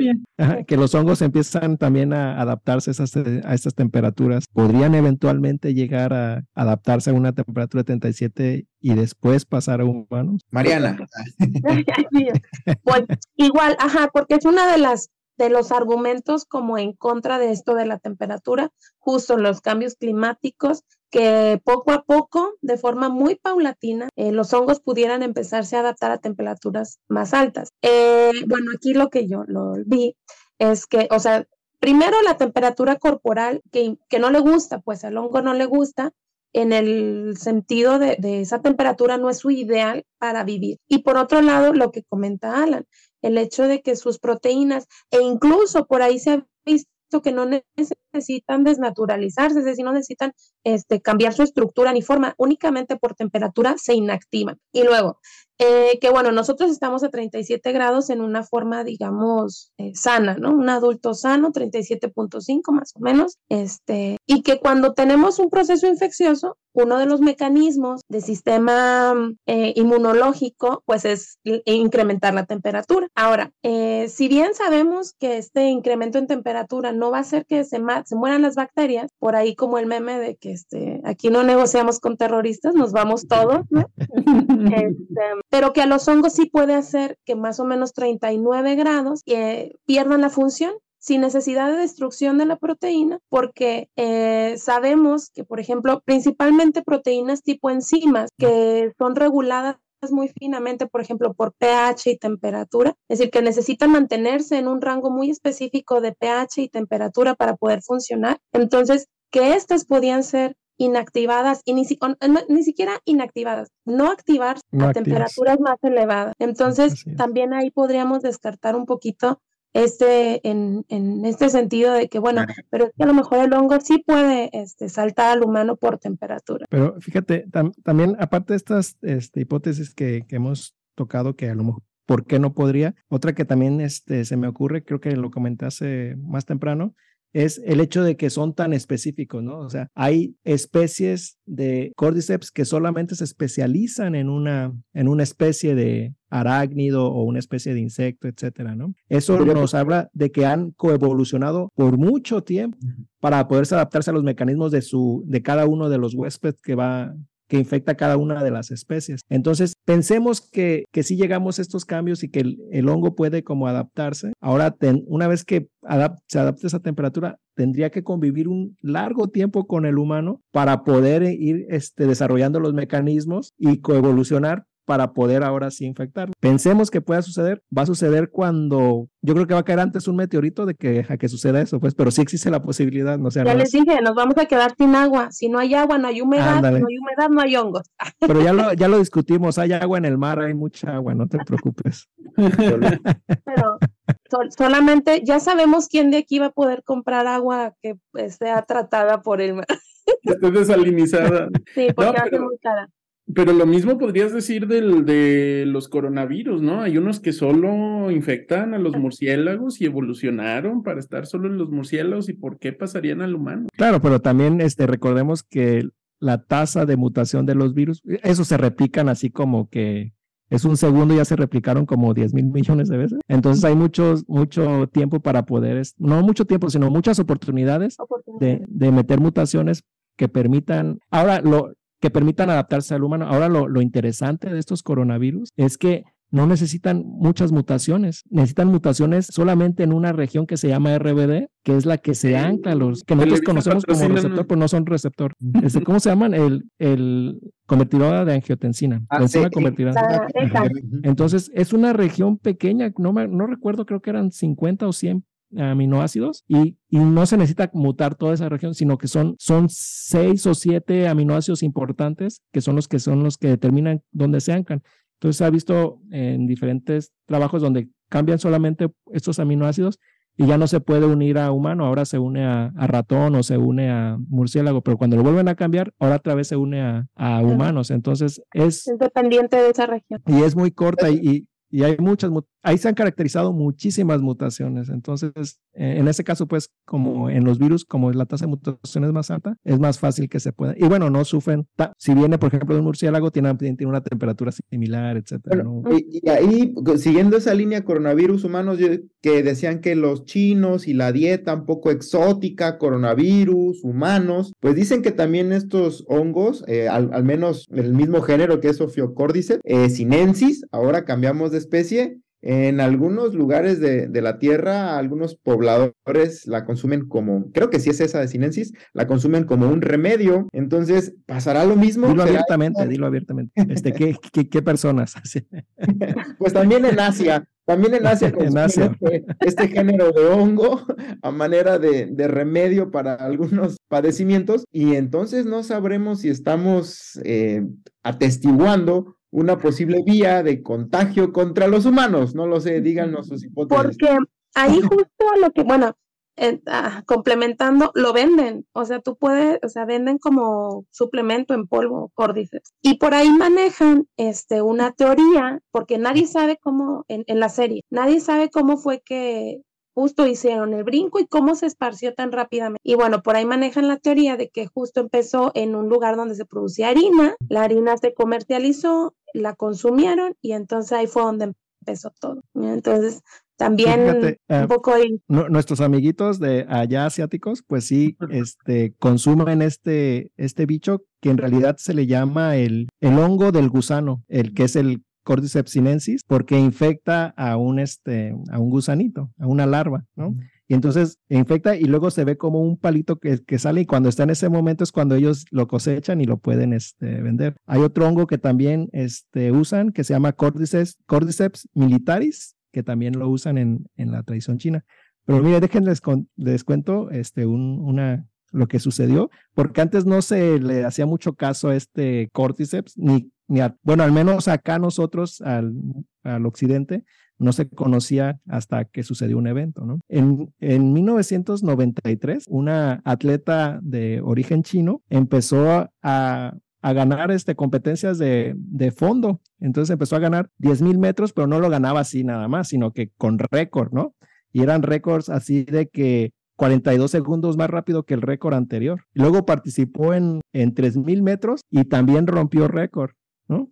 que los hongos empiezan también a adaptarse a esas, a estas temperaturas, podrían eventualmente llegar a adaptarse a una temperatura de 37 y después pasar a humanos.
Mariana.
pues igual, ajá, porque es una de las de los argumentos como en contra de esto de la temperatura, justo los cambios climáticos, que poco a poco, de forma muy paulatina, eh, los hongos pudieran empezarse a adaptar a temperaturas más altas. Eh, bueno, aquí lo que yo lo vi es que, o sea, primero la temperatura corporal que, que no le gusta, pues al hongo no le gusta, en el sentido de, de, esa temperatura no es su ideal para vivir. Y por otro lado, lo que comenta Alan, el hecho de que sus proteínas, e incluso por ahí se ha visto que no necesitan desnaturalizarse, es decir, no necesitan este, cambiar su estructura ni forma, únicamente por temperatura se inactivan. Y luego, eh, que bueno, nosotros estamos a 37 grados en una forma, digamos, eh, sana, ¿no? Un adulto sano, 37.5 más o menos, este, y que cuando tenemos un proceso infeccioso, uno de los mecanismos del sistema eh, inmunológico, pues es incrementar la temperatura. Ahora, si bien sabemos que este incremento en temperatura no va a hacer que se, se mueran las bacterias, por ahí como el meme de que este, aquí no negociamos con terroristas, nos vamos todos, ¿no? este, pero que a los hongos sí puede hacer que más o menos 39 grados eh, pierdan la función sin necesidad de destrucción de la proteína, porque eh, sabemos que, por ejemplo, principalmente proteínas tipo enzimas que son reguladas muy finamente, por ejemplo, por pH y temperatura, es decir, que necesitan mantenerse en un rango muy específico de pH y temperatura para poder funcionar. Entonces, que estas podían ser inactivadas y ni, ni siquiera inactivadas, no activar a temperaturas más elevadas. Entonces, también ahí podríamos descartar un poquito este, en, en, este sentido de que, bueno, pero es que a lo mejor el hongo sí puede este, saltar al humano por temperatura.
Pero fíjate, también aparte de estas este, hipótesis que, que, hemos tocado, que a lo mejor, ¿por qué no podría? Otra que también este, se me ocurre, creo que lo comentaste más temprano, es el hecho de que son tan específicos, ¿no? O sea, hay especies de cordyceps que solamente se especializan en una, en una especie de arácnido o una especie de insecto, etcétera, ¿no? Eso nos habla de que han coevolucionado por mucho tiempo para poderse adaptarse a los mecanismos de su, de cada uno de los huéspedes que va, que infecta cada una de las especies. Entonces, pensemos que, que si llegamos a estos cambios y que el, hongo puede como adaptarse. Ahora, una vez que se adapte esa temperatura, tendría que convivir un largo tiempo con el humano para poder ir este, desarrollando los mecanismos y coevolucionar para poder ahora sí infectarlo. Pensemos que pueda suceder, va a suceder cuando yo creo que va a caer antes un meteorito de que a que suceda eso, pues, pero sí existe la posibilidad, no sé.
Ya les dije, nos vamos a quedar sin agua. Si no hay agua, no hay humedad, si no hay humedad, no hay hongos.
Pero ya lo, ya lo discutimos, hay agua en el mar, hay mucha agua, no te preocupes.
pero solamente ya sabemos quién de aquí va a poder comprar agua que sea tratada por el mar.
Esté desalinizada.
Sí, porque va a ser muy cara.
Pero lo mismo podrías decir del, de los coronavirus, ¿no? Hay unos que solo infectan a los murciélagos y evolucionaron para estar solo en los murciélagos y por qué pasarían al humano.
Claro, pero también este, recordemos que la tasa de mutación de los virus. Eso se replican así como que es un segundo, ya se replicaron como 10 mil millones de veces. Entonces hay mucho, mucho tiempo para poder, no mucho tiempo, sino muchas oportunidades de, de meter mutaciones que permitan, ahora lo, que permitan adaptarse al humano. Ahora lo, lo interesante de estos coronavirus es que no necesitan muchas mutaciones, necesitan mutaciones solamente en una región que se llama RBD, que es la que se ancla los que nosotros conocemos como receptor, pero no son receptor. Este, ¿Cómo se llaman? El, el convertidora de angiotensina. Ah, Entonces, es una región pequeña, no, me, no recuerdo, creo que eran 50 o 100 aminoácidos y, y, no se necesita mutar toda esa región, sino que son, son seis o siete aminoácidos importantes que son los que son los que determinan dónde se anclan. Entonces se ha visto en diferentes trabajos donde cambian solamente estos aminoácidos y ya no se puede unir a humano, ahora se une a, ratón o se une a murciélago, pero cuando lo vuelven a cambiar, ahora otra vez se une a, a humanos. Entonces es...
Es dependiente de esa región.
Y es muy corta y, y hay muchas, ahí se han caracterizado muchísimas mutaciones. Entonces, eh, en ese caso, pues, como en los virus, como la tasa de mutación es más alta, es más fácil que se pueda. Y bueno, no sufren, si viene, por ejemplo, de un murciélago, tiene, tiene una temperatura similar, etcétera.
y, ahí, siguiendo esa línea coronavirus humanos, que decían que los chinos y la dieta un poco exótica, coronavirus, humanos, pues dicen que también estos hongos, eh, al, menos el mismo género que es Ophiocordyceps, eh, sinensis, ahora cambiamos de especie, en algunos lugares de, la Tierra, algunos pobladores la consumen como, creo que sí es esa de Sinensis, la consumen como un remedio. Entonces, ¿pasará lo mismo?
Dilo abiertamente, dilo abiertamente. Este, ¿qué, qué, personas?
pues también en Asia, también en Asia, en Asia. Este, este, género de hongo a manera de, de, remedio para algunos padecimientos y entonces no sabremos si estamos eh, atestiguando una posible vía de contagio contra los humanos. No lo sé, díganos sus hipótesis.
Porque ahí justo lo que, bueno, ah, complementando, lo venden. O sea, tú puedes, o sea, venden como suplemento en polvo, córdices. Y por ahí manejan este, una teoría, porque nadie sabe cómo, en, en la serie, nadie sabe cómo fue que justo hicieron el brinco y cómo se esparció tan rápidamente. Y bueno, por ahí manejan la teoría de que justo empezó en un lugar donde se producía harina, la harina se comercializó, la consumieron y entonces ahí fue donde empezó todo. Entonces, también un eh, poco ahí.
nuestros amiguitos de allá asiáticos, pues sí, este, consumen este, este bicho que en realidad se le llama el, el hongo del gusano, el que es el Cordyceps sinensis, porque infecta a un, este, a un gusanito, a una larva, ¿no? Y entonces infecta y luego se ve como un palito que, que, sale y cuando está en ese momento es cuando ellos lo cosechan y lo pueden este, vender. Hay otro hongo que también este, usan que se llama Cordyceps, Cordyceps militaris, que también lo usan en, en la tradición china. Pero mire, déjenles les cuento este, un, una, lo que sucedió, porque antes no se le hacía mucho caso a este Cordyceps, ni, bueno, al menos acá nosotros, al, al occidente, no se conocía hasta que sucedió un evento, ¿no? En, en 1993, una atleta de origen chino empezó a, a ganar este, competencias de, de, fondo. Entonces empezó a ganar 10 mil metros, pero no lo ganaba así nada más, sino que con récord, ¿no? Y eran récords así de que 42 segundos más rápido que el récord anterior. Luego participó en, en 3 mil metros y también rompió récord.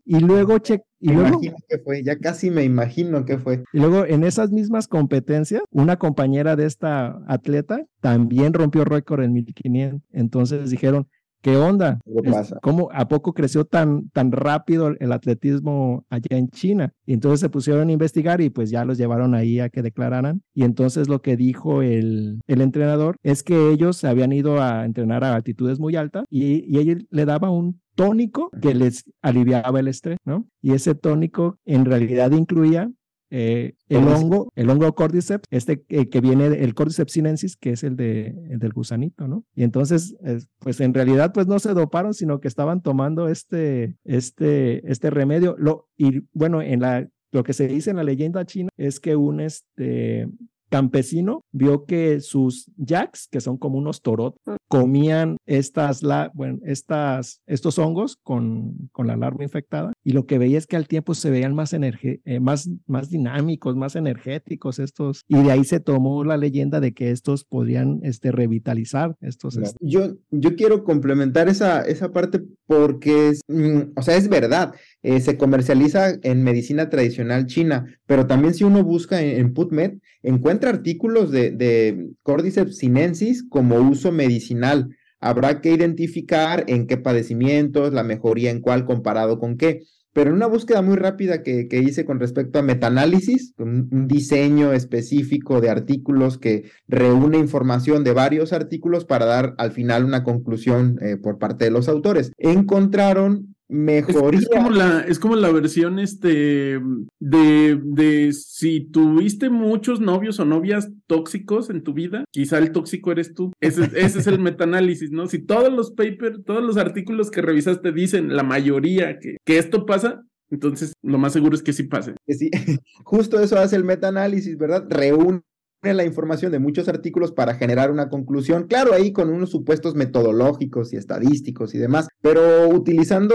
Y luego che y luego,
que fue, ya casi me imagino que fue.
Y luego en esas mismas competencias, una compañera de esta atleta también rompió récord en 1500. Entonces dijeron, ¿qué onda? ¿Qué pasa? ¿Cómo a poco creció tan, tan rápido el atletismo allá en China? Y entonces se pusieron a investigar y pues ya los llevaron ahí a que declararan. Y entonces lo que dijo el, el entrenador es que ellos se habían ido a entrenar a altitudes muy altas y, y ella le daba un tónico que les aliviaba el estrés, ¿no? Y ese tónico en realidad incluía eh, el hongo, el hongo cordyceps, este eh, que viene, el cordyceps sinensis, que es el, de, el del gusanito, ¿no? Y entonces, pues en realidad, pues no se doparon, sino que estaban tomando este, este, este remedio. Lo, y bueno, en la, lo que se dice en la leyenda china es que un, este, campesino vio que sus jacks, que son como unos torot, comían estas, la, bueno, estas, estos hongos con, con la larva infectada. Y lo que veía es que al tiempo se veían más, eh, más, más dinámicos, más energéticos estos. Y de ahí se tomó la leyenda de que estos podrían este, revitalizar estos.
Este yo, yo quiero complementar esa, esa parte porque, es, mm, o sea, es verdad, eh, se comercializa en medicina tradicional china, pero también si uno busca en, PubMed, encuentra artículos de, de Cordyceps sinensis como uso medicinal. Habrá que identificar en qué padecimientos, la mejoría en cuál comparado con qué. Pero en una búsqueda muy rápida que, hice con respecto a metaanálisis, un, un, diseño específico de artículos que reúne información de varios artículos para dar al final una conclusión eh, por parte de los autores, encontraron mejoría.
Es, como la, es como la versión este de, de si tuviste muchos novios o novias tóxicos en tu vida, quizá el tóxico eres tú. Ese, ese es el metaanálisis, ¿no? Si todos los papers, todos los artículos que revisaste dicen, la mayoría, que, que esto pasa, entonces, lo más seguro es que sí pase.
Sí, justo eso hace el metaanálisis, ¿verdad? Reúne la información de muchos artículos para generar una conclusión, claro, ahí con unos supuestos metodológicos y estadísticos y demás, pero utilizando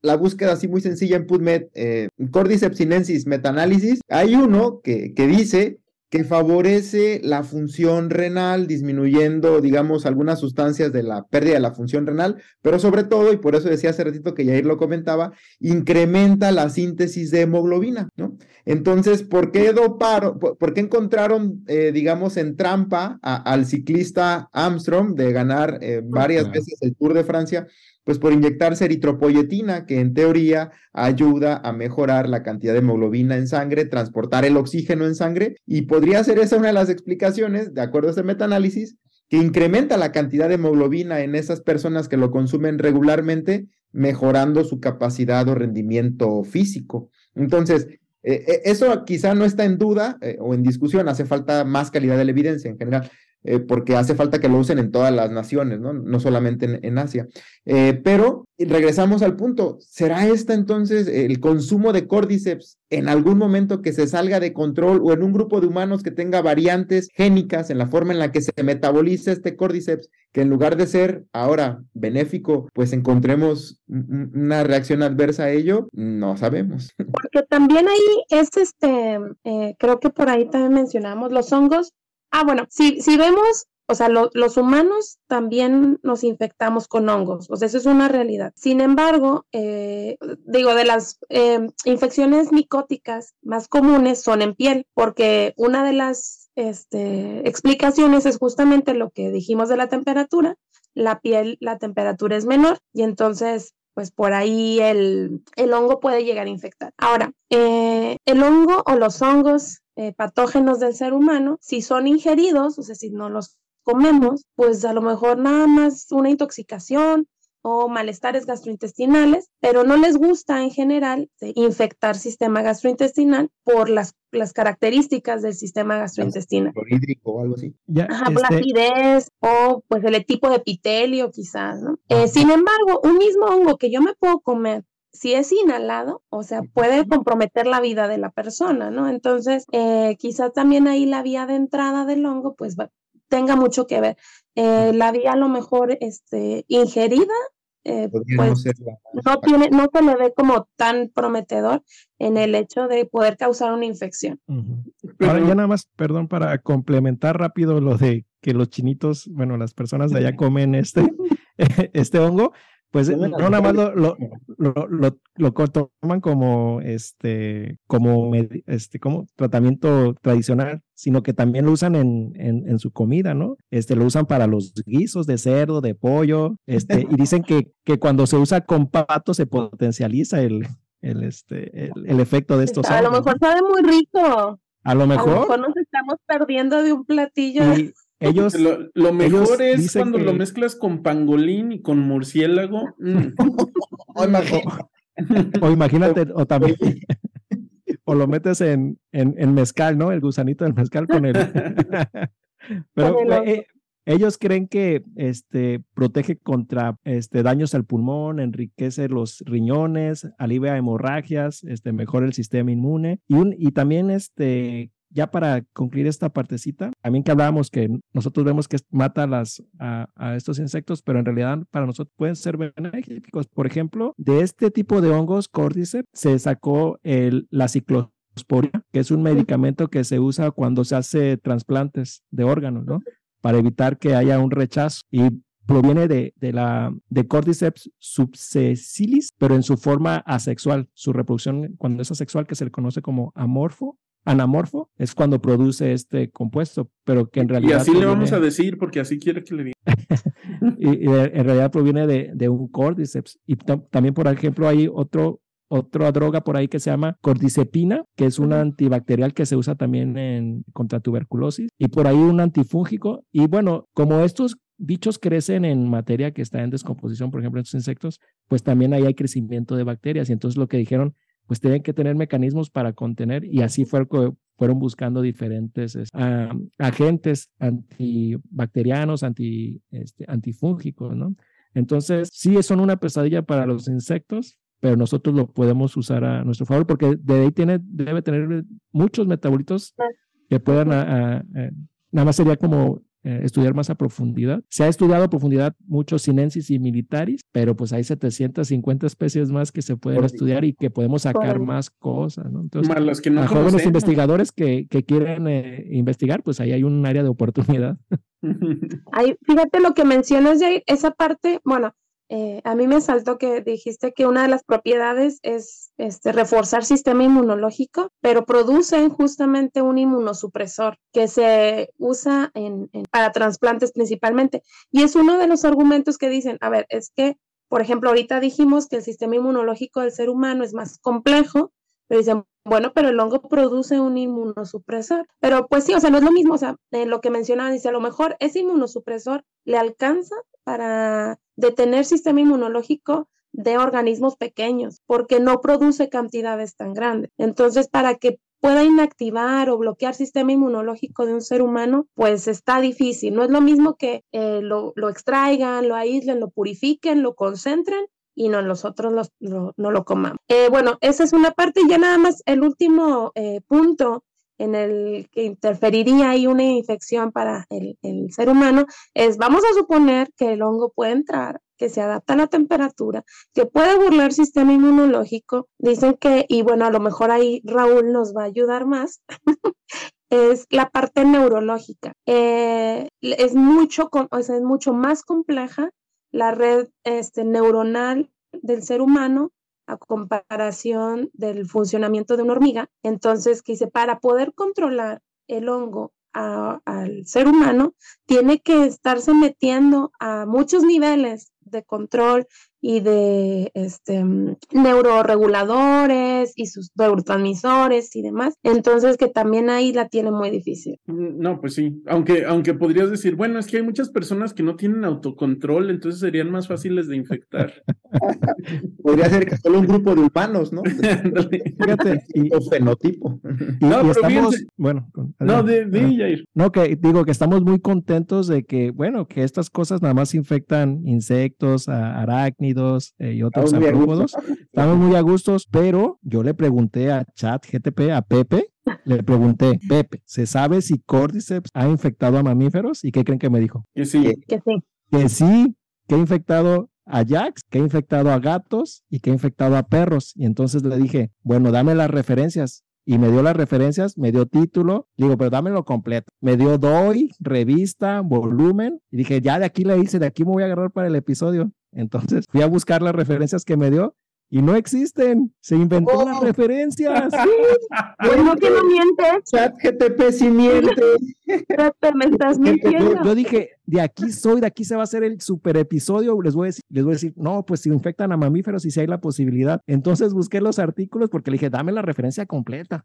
la búsqueda así muy sencilla en PubMed, eh, Cordyceps sinensis metaanálisis, hay uno que, que dice que favorece la función renal, disminuyendo, digamos, algunas sustancias de la pérdida de la función renal, pero sobre todo, y por eso decía hace ratito que Jair lo comentaba, incrementa la síntesis de hemoglobina, ¿no? Entonces, ¿por qué doparon, por, qué encontraron, eh, digamos, en trampa al ciclista Armstrong de ganar eh, varias veces el Tour de Francia? Pues por inyectarse eritropoyetina, que en teoría ayuda a mejorar la cantidad de hemoglobina en sangre, transportar el oxígeno en sangre, y podría ser esa una de las explicaciones, de acuerdo a este metaanálisis, que incrementa la cantidad de hemoglobina en esas personas que lo consumen regularmente, mejorando su capacidad o rendimiento físico. Entonces, eh, eh, eso quizá no está en duda eh, o en discusión, hace falta más calidad de la evidencia en general. Eh, porque hace falta que lo usen en todas las naciones, no, no solamente en, Asia. Eh, pero regresamos al punto, ¿será esta entonces el consumo de cordyceps en algún momento que se salga de control o en un grupo de humanos que tenga variantes génicas en la forma en la que se metaboliza este cordyceps, que en lugar de ser ahora benéfico, pues encontremos una reacción adversa a ello? No sabemos.
Porque también ahí es este, eh, creo que por ahí también mencionamos los hongos Ah, bueno, si, si vemos, o sea, los humanos también nos infectamos con hongos, o sea, eso es una realidad. Sin embargo, eh, digo, de las em, infecciones micóticas más comunes son en piel, porque una de las este, explicaciones es justamente lo que dijimos de la temperatura. La piel, la temperatura es menor y entonces pues por ahí el, el, hongo puede llegar a infectar. Ahora, eh, el hongo o los hongos eh, patógenos del ser humano, si son ingeridos, o sea, si no los comemos, pues a lo mejor nada más una intoxicación o malestares gastrointestinales, pero no les gusta en general infectar sistema gastrointestinal por las, las características del sistema gastrointestinal.
Por hídrico o algo así.
Ya, Ajá, la este acidez o pues el tipo de epitelio quizás, ¿no? Eh, sin embargo, un mismo hongo que yo me puedo comer si es inhalado, o sea, puede comprometer la vida de la persona, ¿no? Entonces, eh, quizás también ahí la vía de entrada del hongo, pues tenga mucho que ver. Eh, la vía a lo mejor este, ingerida, eh, pues no, tiene, no se le ve como tan prometedor en el hecho de poder causar una infección.
Ahora ya nada más, perdón, para complementar rápido lo de que los chinitos, bueno, las personas de allá comen este, este hongo, pues no nada más lo, lo, lo, lo, toman como este, como este, como tratamiento tradicional, sino que también lo usan en, en, en, su comida, ¿no? Este, lo usan para los guisos de cerdo, de pollo, este, y dicen que, que cuando se usa con pato se potencializa el, el, este, el, el efecto de estos.
A lo mejor sabe muy rico.
A lo mejor. A lo
mejor nos estamos perdiendo de un platillo.
Ellos, lo, mejor es cuando lo mezclas con pangolín y con murciélago. Mm.
o, imagínate, o también, o lo metes en, en, mezcal, ¿no? El gusanito del mezcal con el. Pero eh, ellos creen que este, protege contra este, daños al pulmón, enriquece los riñones, alivia hemorragias, este, mejora el sistema inmune y, un, y también este, ya para concluir esta partecita, también que hablábamos que nosotros vemos que mata las, a, estos insectos, pero en realidad para nosotros pueden ser benéficos. Por ejemplo, de este tipo de hongos, Cordyceps, se sacó el, la ciclosporia, que es un medicamento que se usa cuando se hace trasplantes de órganos, ¿no? Para evitar que haya un rechazo. Y proviene de, de, la de Cordyceps subsecilis, pero en su forma asexual. Su reproducción, cuando es asexual, que se le conoce como amorfo, anamorfo, es cuando produce este compuesto, pero que en realidad...
Y así le vamos a decir, porque así quiere que le diga.
y, en realidad proviene de, de un Cordyceps. Y también, por ejemplo, hay otro otra droga por ahí que se llama cordycepina, que es un antibacterial que se usa también en, contra tuberculosis, y por ahí un antifúngico. Y bueno, como estos bichos crecen en materia que está en descomposición, por ejemplo, en estos insectos, pues también ahí hay crecimiento de bacterias. Y entonces lo que dijeron, pues tienen que tener mecanismos para contener y así fue, fueron buscando diferentes agentes antibacterianos, anti, este, antifúngicos, ¿no? Entonces, sí, son una pesadilla para los insectos, pero nosotros lo podemos usar a nuestro favor porque de ahí tiene, debe tener muchos metabolitos que puedan, eh, nada más sería como eh, estudiar más a profundidad. Se ha estudiado a profundidad muchos sinensis y militaris, pero pues hay 750 especies más que se pueden estudiar y que podemos sacar más cosas, ¿no? Entonces, los que no a jóvenes investigadores que, que quieren eh, investigar, pues ahí hay un área de oportunidad.
fíjate lo que mencionas, Jair, esa parte, bueno, eh, a mí me saltó que dijiste que una de las propiedades es este, reforzar sistema inmunológico, pero producen justamente un inmunosupresor que se usa en, para trasplantes principalmente. Y es uno de los argumentos que dicen, a ver, es que, por ejemplo, ahorita dijimos que el sistema inmunológico del ser humano es más complejo, pero dicen, bueno, pero el hongo produce un inmunosupresor. Pero pues sí, o sea, no es lo mismo, o sea, lo que mencionaban, dice, a lo mejor ese inmunosupresor le alcanza para detener sistema inmunológico de organismos pequeños, porque no produce cantidades tan grandes. Entonces, para que pueda inactivar o bloquear sistema inmunológico de un ser humano, pues está difícil. No es lo mismo que eh, lo, extraigan, lo aíslen, lo purifiquen, lo concentren y no nosotros no lo comamos. Eh, bueno, esa es una parte ya nada más el último eh, punto en el que interferiría ahí una infección para el, ser humano, es vamos a suponer que el hongo puede entrar, que se adapta a la temperatura, que puede burlar el sistema inmunológico. Dicen que, y bueno, a lo mejor ahí Raúl nos va a ayudar más, es la parte neurológica. Eh, es, mucho, es mucho más compleja la red este, neuronal del ser humano a comparación del funcionamiento de una hormiga. Entonces, que dice, para poder controlar el hongo al ser humano, tiene que estarse metiendo a muchos niveles de control y de este, neuroreguladores y sus neurotransmisores y demás. Entonces, que también ahí la tiene muy difícil.
Mm, no, pues sí, aunque, aunque podrías decir, bueno, es que hay muchas personas que no tienen autocontrol, entonces serían más fáciles de infectar.
Podría ser que solo un grupo de humanos, ¿no? Fíjate, y, fenotipo.
no, pero estamos, bueno,
no, de, de
No, que digo que estamos muy contentos de que, bueno, que estas cosas nada más infectan insectos, arácnidos, eh, y otros artrópodos. Estamos muy a gustos, pero yo le pregunté a Chat GTP, a Pepe, le pregunté, Pepe, ¿se sabe si Cordyceps ha infectado a mamíferos? ¿Y qué creen que me dijo?
Que sí.
Que sí.
Que sí, que ha infectado a Jax, que ha infectado a gatos y que ha infectado a perros. Y entonces le dije, bueno, dame las referencias y me dio las referencias, me dio título, digo, pero dámelo completo. Me dio DOI, revista, volumen, y dije, ya de aquí le hice, de aquí me voy a agarrar para el episodio. Entonces fui a buscar las referencias que me dio y no existen. Se inventó las oh. referencias.
Bueno, que no mientes.
Chat GTP sí miente.
me estás mintiendo.
Yo, dije, de aquí soy, de aquí se va a hacer el super episodio. Les voy a decir, les voy a decir, no, pues si infectan a mamíferos y si hay la posibilidad. Entonces busqué los artículos porque le dije, dame la referencia completa.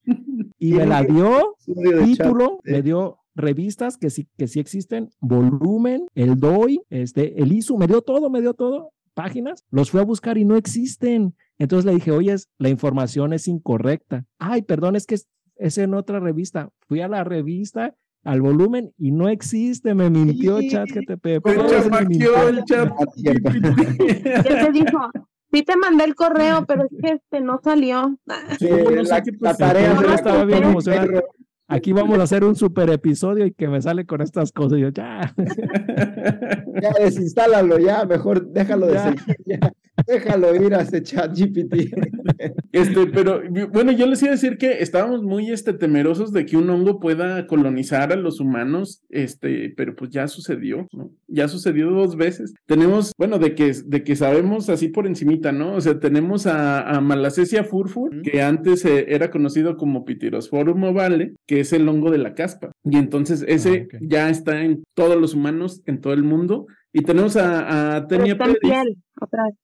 Y me la dio, título, me dio revistas que sí, que sí existen, volumen, el DOI, este, el ISU, me dio todo, me dio todo, páginas, los fui a buscar y no existen. Entonces le dije, oye, la información es incorrecta. Ay, perdón, es que es, en otra revista. Fui a la revista, al volumen y no existe, me mintió ChatGTP.
Pero el chat. ¿Qué
te dijo? Sí te mandé el correo, pero es que este no salió.
Sí, la, tarea
estaba bien emocionada aquí vamos a hacer un super episodio y que me sale con estas cosas. Y yo, ya.
Ya desinstálalo, ya, mejor déjalo de seguir, ya. Déjalo ir a ese chat GPT.
Este, pero bueno, yo les iba a decir que estábamos muy este, temerosos de que un hongo pueda colonizar a los humanos, este, pero pues ya sucedió, ¿no? Ya sucedió dos veces. Tenemos, bueno, de que, de que sabemos así por encimita, ¿no? O sea, tenemos a, a Malacesia furfur, que antes eh, era conocido como Pityrosporum ovale, que es el hongo de la caspa. Y entonces ese
Ah,
ya está en todos los humanos, en todo el mundo. Y tenemos a, a Tenia
otra vez.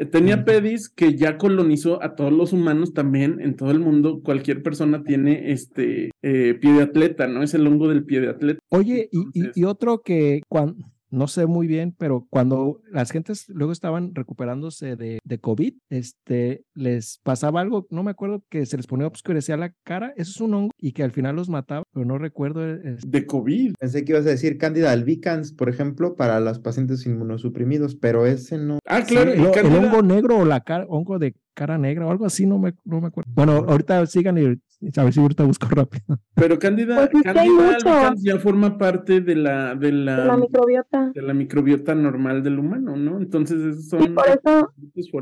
Ujú.
pedis, que ya colonizó a todos los humanos también en todo el mundo. Cualquier persona tiene este eh, pie de atleta, ¿no? Es el hongo del pie de atleta.
Oye, y otro que cuando, no sé muy bien, pero cuando las gentes luego estaban recuperándose de, de COVID, este, les pasaba algo, no me acuerdo, que se les ponía obscurecía la cara, eso es un hongo, y que al final los mataba, pero no recuerdo. eh, es-
De COVID.
Pensé que ibas a decir Candida albicans, por ejemplo, para los pacientes inmunosuprimidos, pero ese no.
Ah,
Sí,
claro.
el, el
Cándida-
hongo negro o la cara, hongo de cara negra o algo así, no me, no me acuerdo. Bueno, ahorita sigan y a ver si ahorita busco rápido.
Pero Cándida,
Pues
Cándida ya forma parte de la, de la,
La microbiota.
de la microbiota normal del humano, ¿no? Entonces esos son
Y por eso,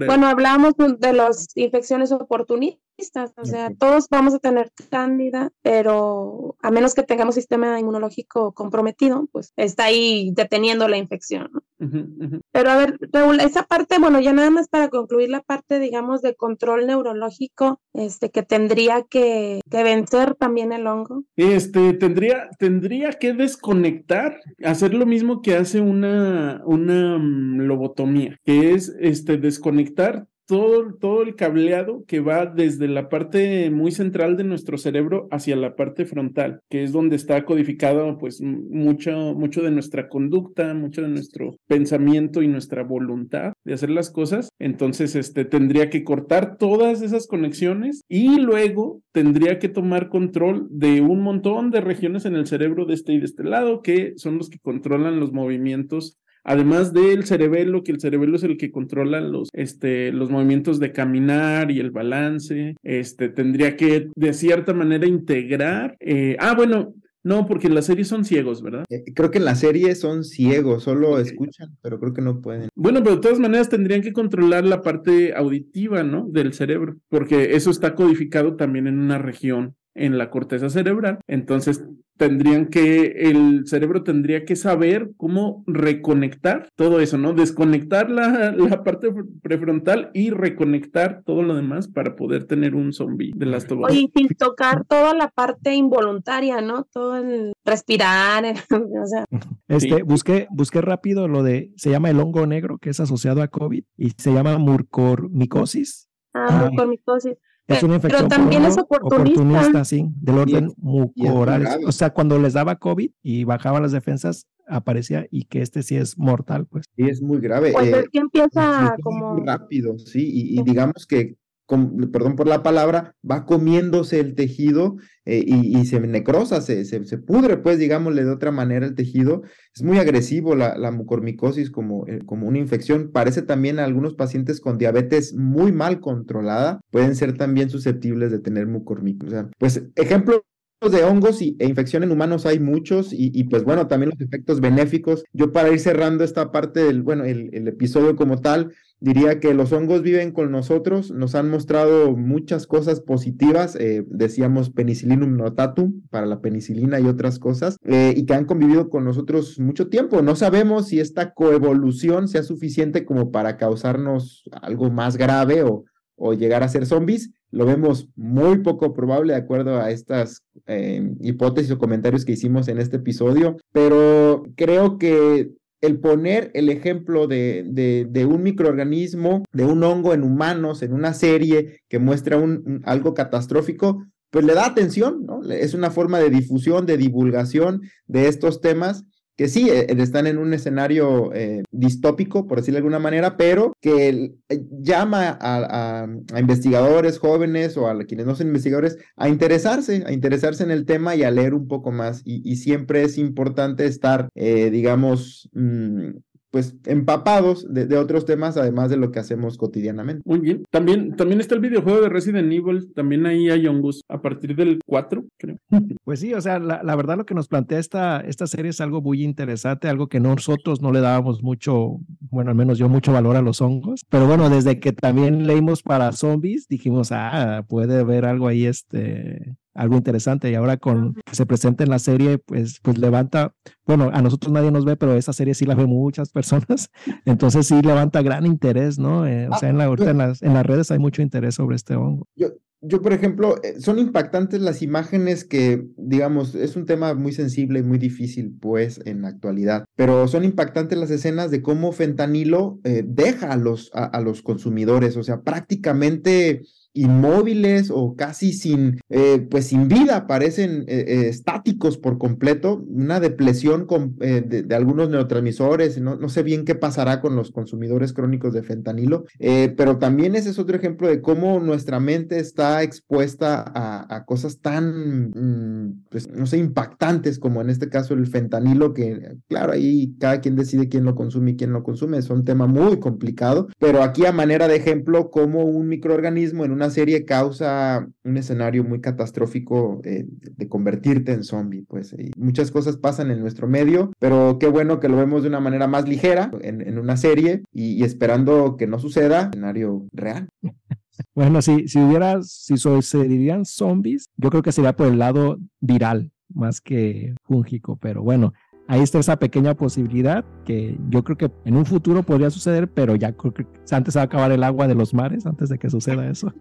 bueno, hablábamos de las infecciones oportunistas, o sea, todos vamos a tener cándida, pero a menos que tengamos sistema inmunológico comprometido, pues está ahí deteniendo la infección. ¿no? Pero a ver, Raúl, esa parte, bueno, ya nada más para concluir la parte, digamos, de control neurológico, este, que tendría que, que vencer también el hongo.
Este, tendría, tendría que desconectar, hacer lo mismo que hace una, una mm, lobotomía, que es este, desconectar todo, todo el cableado que va desde la parte muy central de nuestro cerebro hacia la parte frontal, que es donde está codificado pues mucho, mucho de nuestra conducta, mucho de nuestro pensamiento y nuestra voluntad de hacer las cosas. Entonces, este, tendría que cortar todas esas conexiones y luego tendría que tomar control de un montón de regiones en el cerebro de este y de este lado, que son los que controlan los movimientos Además del cerebelo, que el cerebelo es el que controla los, este, los movimientos de caminar y el balance, este, tendría que de cierta manera integrar. eh, ah, bueno, no, porque en la serie son ciegos, ¿verdad?
Eh, Creo que en la serie son ciegos, solo escuchan, pero creo que no pueden.
Bueno, pero de todas maneras tendrían que controlar la parte auditiva, ¿no? Del cerebro, porque eso está codificado también en una región en la corteza cerebral. Entonces, tendrían que, el cerebro tendría que saber cómo reconectar todo eso, ¿no? Desconectar la, la parte prefrontal y reconectar todo lo demás para poder tener un zombie de las
Oye, y sin tocar toda la parte involuntaria, ¿no? Todo el respirar, el- o sea,
Este,
Sí.
busqué, busqué rápido lo de, se llama el hongo negro, que es asociado a COVID, y se llama murcormicosis.
ah,
Ah.
mucormicosis.
Es una
Pero
infección por
también es
hongo
oportunista.
sí, del orden mucoral. O sea, cuando les daba COVID y bajaban las defensas, aparecía y que este sí es mortal, pues.
Y es muy grave.
Pues
eh,
es que empieza
es
como...
muy rápido, sí, y, y
Sí.
digamos que, perdón por la palabra, va comiéndose el tejido eh, y, se necrosa, se, se, pudre, pues, digámosle de otra manera el tejido. Es muy agresivo la, la mucormicosis como, eh, como una infección. Parece también a algunos pacientes con diabetes muy mal controlada, pueden ser también susceptibles de tener mucormicosis. O sea, pues, ejemplo de hongos y, e infección en humanos hay muchos y, y, pues bueno, también los efectos benéficos. Yo para ir cerrando esta parte del, bueno, el, el episodio como tal, diría que los hongos viven con nosotros, nos han mostrado muchas cosas positivas, eh, decíamos penicillinum notatum para la penicilina y otras cosas, eh, y que han convivido con nosotros mucho tiempo. No sabemos si esta coevolución sea suficiente como para causarnos algo más grave o, o llegar a ser zombies. Lo vemos muy poco probable de acuerdo a estas eh, hipótesis o comentarios que hicimos en este episodio, pero creo que el poner el ejemplo de, de, un microorganismo, de un hongo en humanos, en una serie que muestra un, algo catastrófico, pues le da atención, ¿no? Es una forma de difusión, de divulgación de estos temas que sí eh, están en un escenario eh, distópico, por decirlo de alguna manera, pero que eh, llama a, investigadores jóvenes o a quienes no son investigadores a interesarse, a interesarse en el tema y a leer un poco más. Y, siempre es importante estar, eh, digamos, mmm, pues empapados de, de, otros temas, además de lo que hacemos cotidianamente.
Muy bien. También, también está el videojuego de Resident Evil, también ahí hay hongos, a partir del 4, creo.
Pues sí, o sea, la, la, verdad lo que nos plantea esta, esta serie es algo muy interesante, algo que nosotros no le dábamos mucho, bueno, al menos yo mucho valor a los hongos, pero bueno, desde que también leímos para zombies, dijimos, ah, puede haber algo ahí, este, algo interesante y ahora con que se presenta en la serie pues pues levanta bueno a nosotros nadie nos ve pero esa serie sí la ve muchas personas entonces sí levanta gran interés no eh, o sea en la ahorita en las, en las redes hay mucho interés sobre este hongo.
Yo yo, por ejemplo, eh, son impactantes las imágenes que, digamos, es un tema muy sensible y muy difícil, pues, en la actualidad, pero son impactantes las escenas de cómo fentanilo eh, deja a los, a, a los consumidores, o sea, prácticamente inmóviles o casi sin, eh, pues sin vida, parecen eh, eh, estáticos por completo, una depresión de, algunos neurotransmisores, no, no, sé bien qué pasará con los consumidores crónicos de fentanilo, pero también ese es otro ejemplo de cómo nuestra mente está expuesta a, a cosas tan, mm, pues, no sé, impactantes como en este caso el fentanilo, que claro, ahí cada quien decide quién lo consume y quién lo consume, es un tema muy complicado, pero aquí a manera de ejemplo, como un microorganismo en una serie causa un escenario muy catastrófico eh, de convertirte en zombie, pues muchas cosas pasan en nuestro medio, pero qué bueno que lo vemos de una manera más ligera en, en una serie y, y, esperando que no suceda, escenario real.
Bueno, si, si hubiera, si sucederían zombies, yo creo que sería por el lado viral más que fúngico, pero bueno, ahí está esa pequeña posibilidad que yo creo que en un futuro podría suceder, pero ya creo que antes va a acabar el agua de los mares antes de que suceda eso.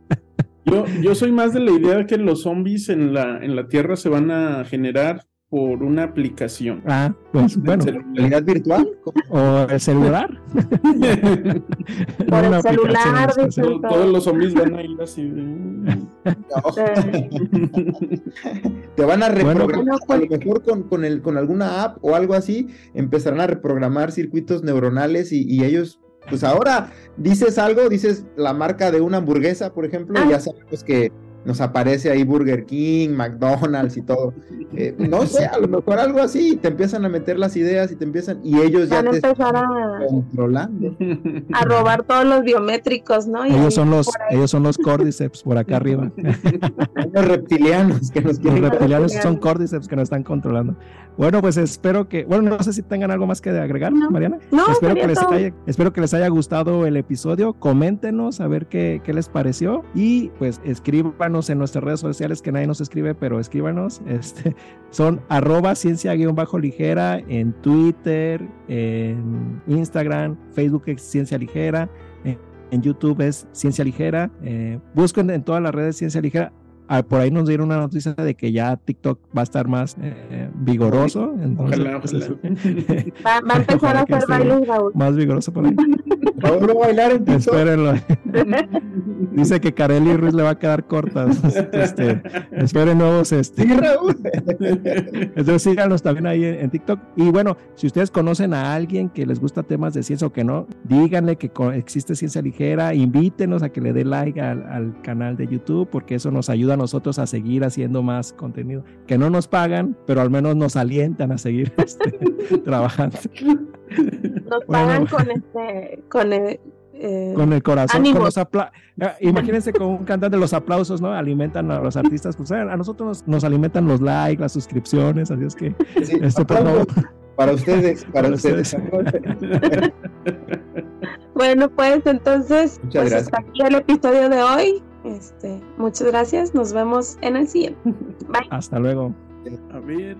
Yo, yo soy más de la idea de que los zombies en la, en la Tierra se van a generar por una aplicación.
Ah, pues bueno.
¿Realidad virtual?
¿O el celular?
por el celular.
Todo, todos los zombies van a ir así.
No. Te van a reprogramar, bueno, a lo mejor con, con, el, con alguna app o algo así, empezarán a reprogramar circuitos neuronales y, y ellos pues ahora dices algo, dices la marca de una hamburguesa, por ejemplo, ah. y ya sabemos que nos aparece ahí Burger King, McDonald's y todo. Eh, no sé, a lo mejor algo así, te empiezan a meter las ideas y te empiezan, y ellos ya te
empezar a,
controlando.
a robar todos los biométricos, ¿no? Y
ellos son los, ellos son los cordyceps por acá arriba.
los reptilianos que nos
Los reptilianos son cordyceps que nos están controlando. Bueno, pues espero que, bueno, no sé si tengan algo más que agregar,
no.
Mariana.
No,
espero que les haya, espero que les haya gustado el episodio. Coméntenos a ver qué, qué les pareció y pues en nuestras redes sociales que nadie nos escribe, pero escríbanos. Este, son arroba ciencia-ligera en Twitter, en Instagram, Facebook es Ciencia Ligera, en, en YouTube es Ciencia Ligera. Eh, busquen en todas las redes Ciencia Ligera. Ah, por ahí nos dieron una noticia de que ya TikTok va a estar más eh, vigoroso. Entonces,
Ojalá, ojalá.
Va, va a empezar a hacer bailes, Raúl.
Más vigoroso por ahí.
Vamos a bailar en TikTok.
Espérenlo. Dice que Kareli Ruiz le va a quedar corta. Este, esperen nuevos. Este.
Sí, Raúl.
Entonces síganos también ahí en, en, TikTok. Y bueno, si ustedes conocen a alguien que les gusta temas de ciencia o que no, díganle que existe ciencia ligera, invítenos a que le dé like al, al canal de YouTube, porque eso nos ayuda a nosotros a seguir haciendo más contenido. Que no nos pagan, pero al menos nos alientan a seguir este, trabajando.
Nos pagan bueno, con este, con el, eh,
con el corazón, con los apla imagínense con un cantante los aplausos, ¿no? Alimentan a los artistas, pues a nosotros nos, nos alimentan los likes, las suscripciones, así es que
Sí,
este, por favor,
Para ustedes, para ustedes.
Bueno, pues entonces,
Muchas
pues
gracias.
hasta aquí el episodio de hoy. Este, muchas gracias. Nos vemos en el siguiente. Bye.
Hasta luego.
A ver.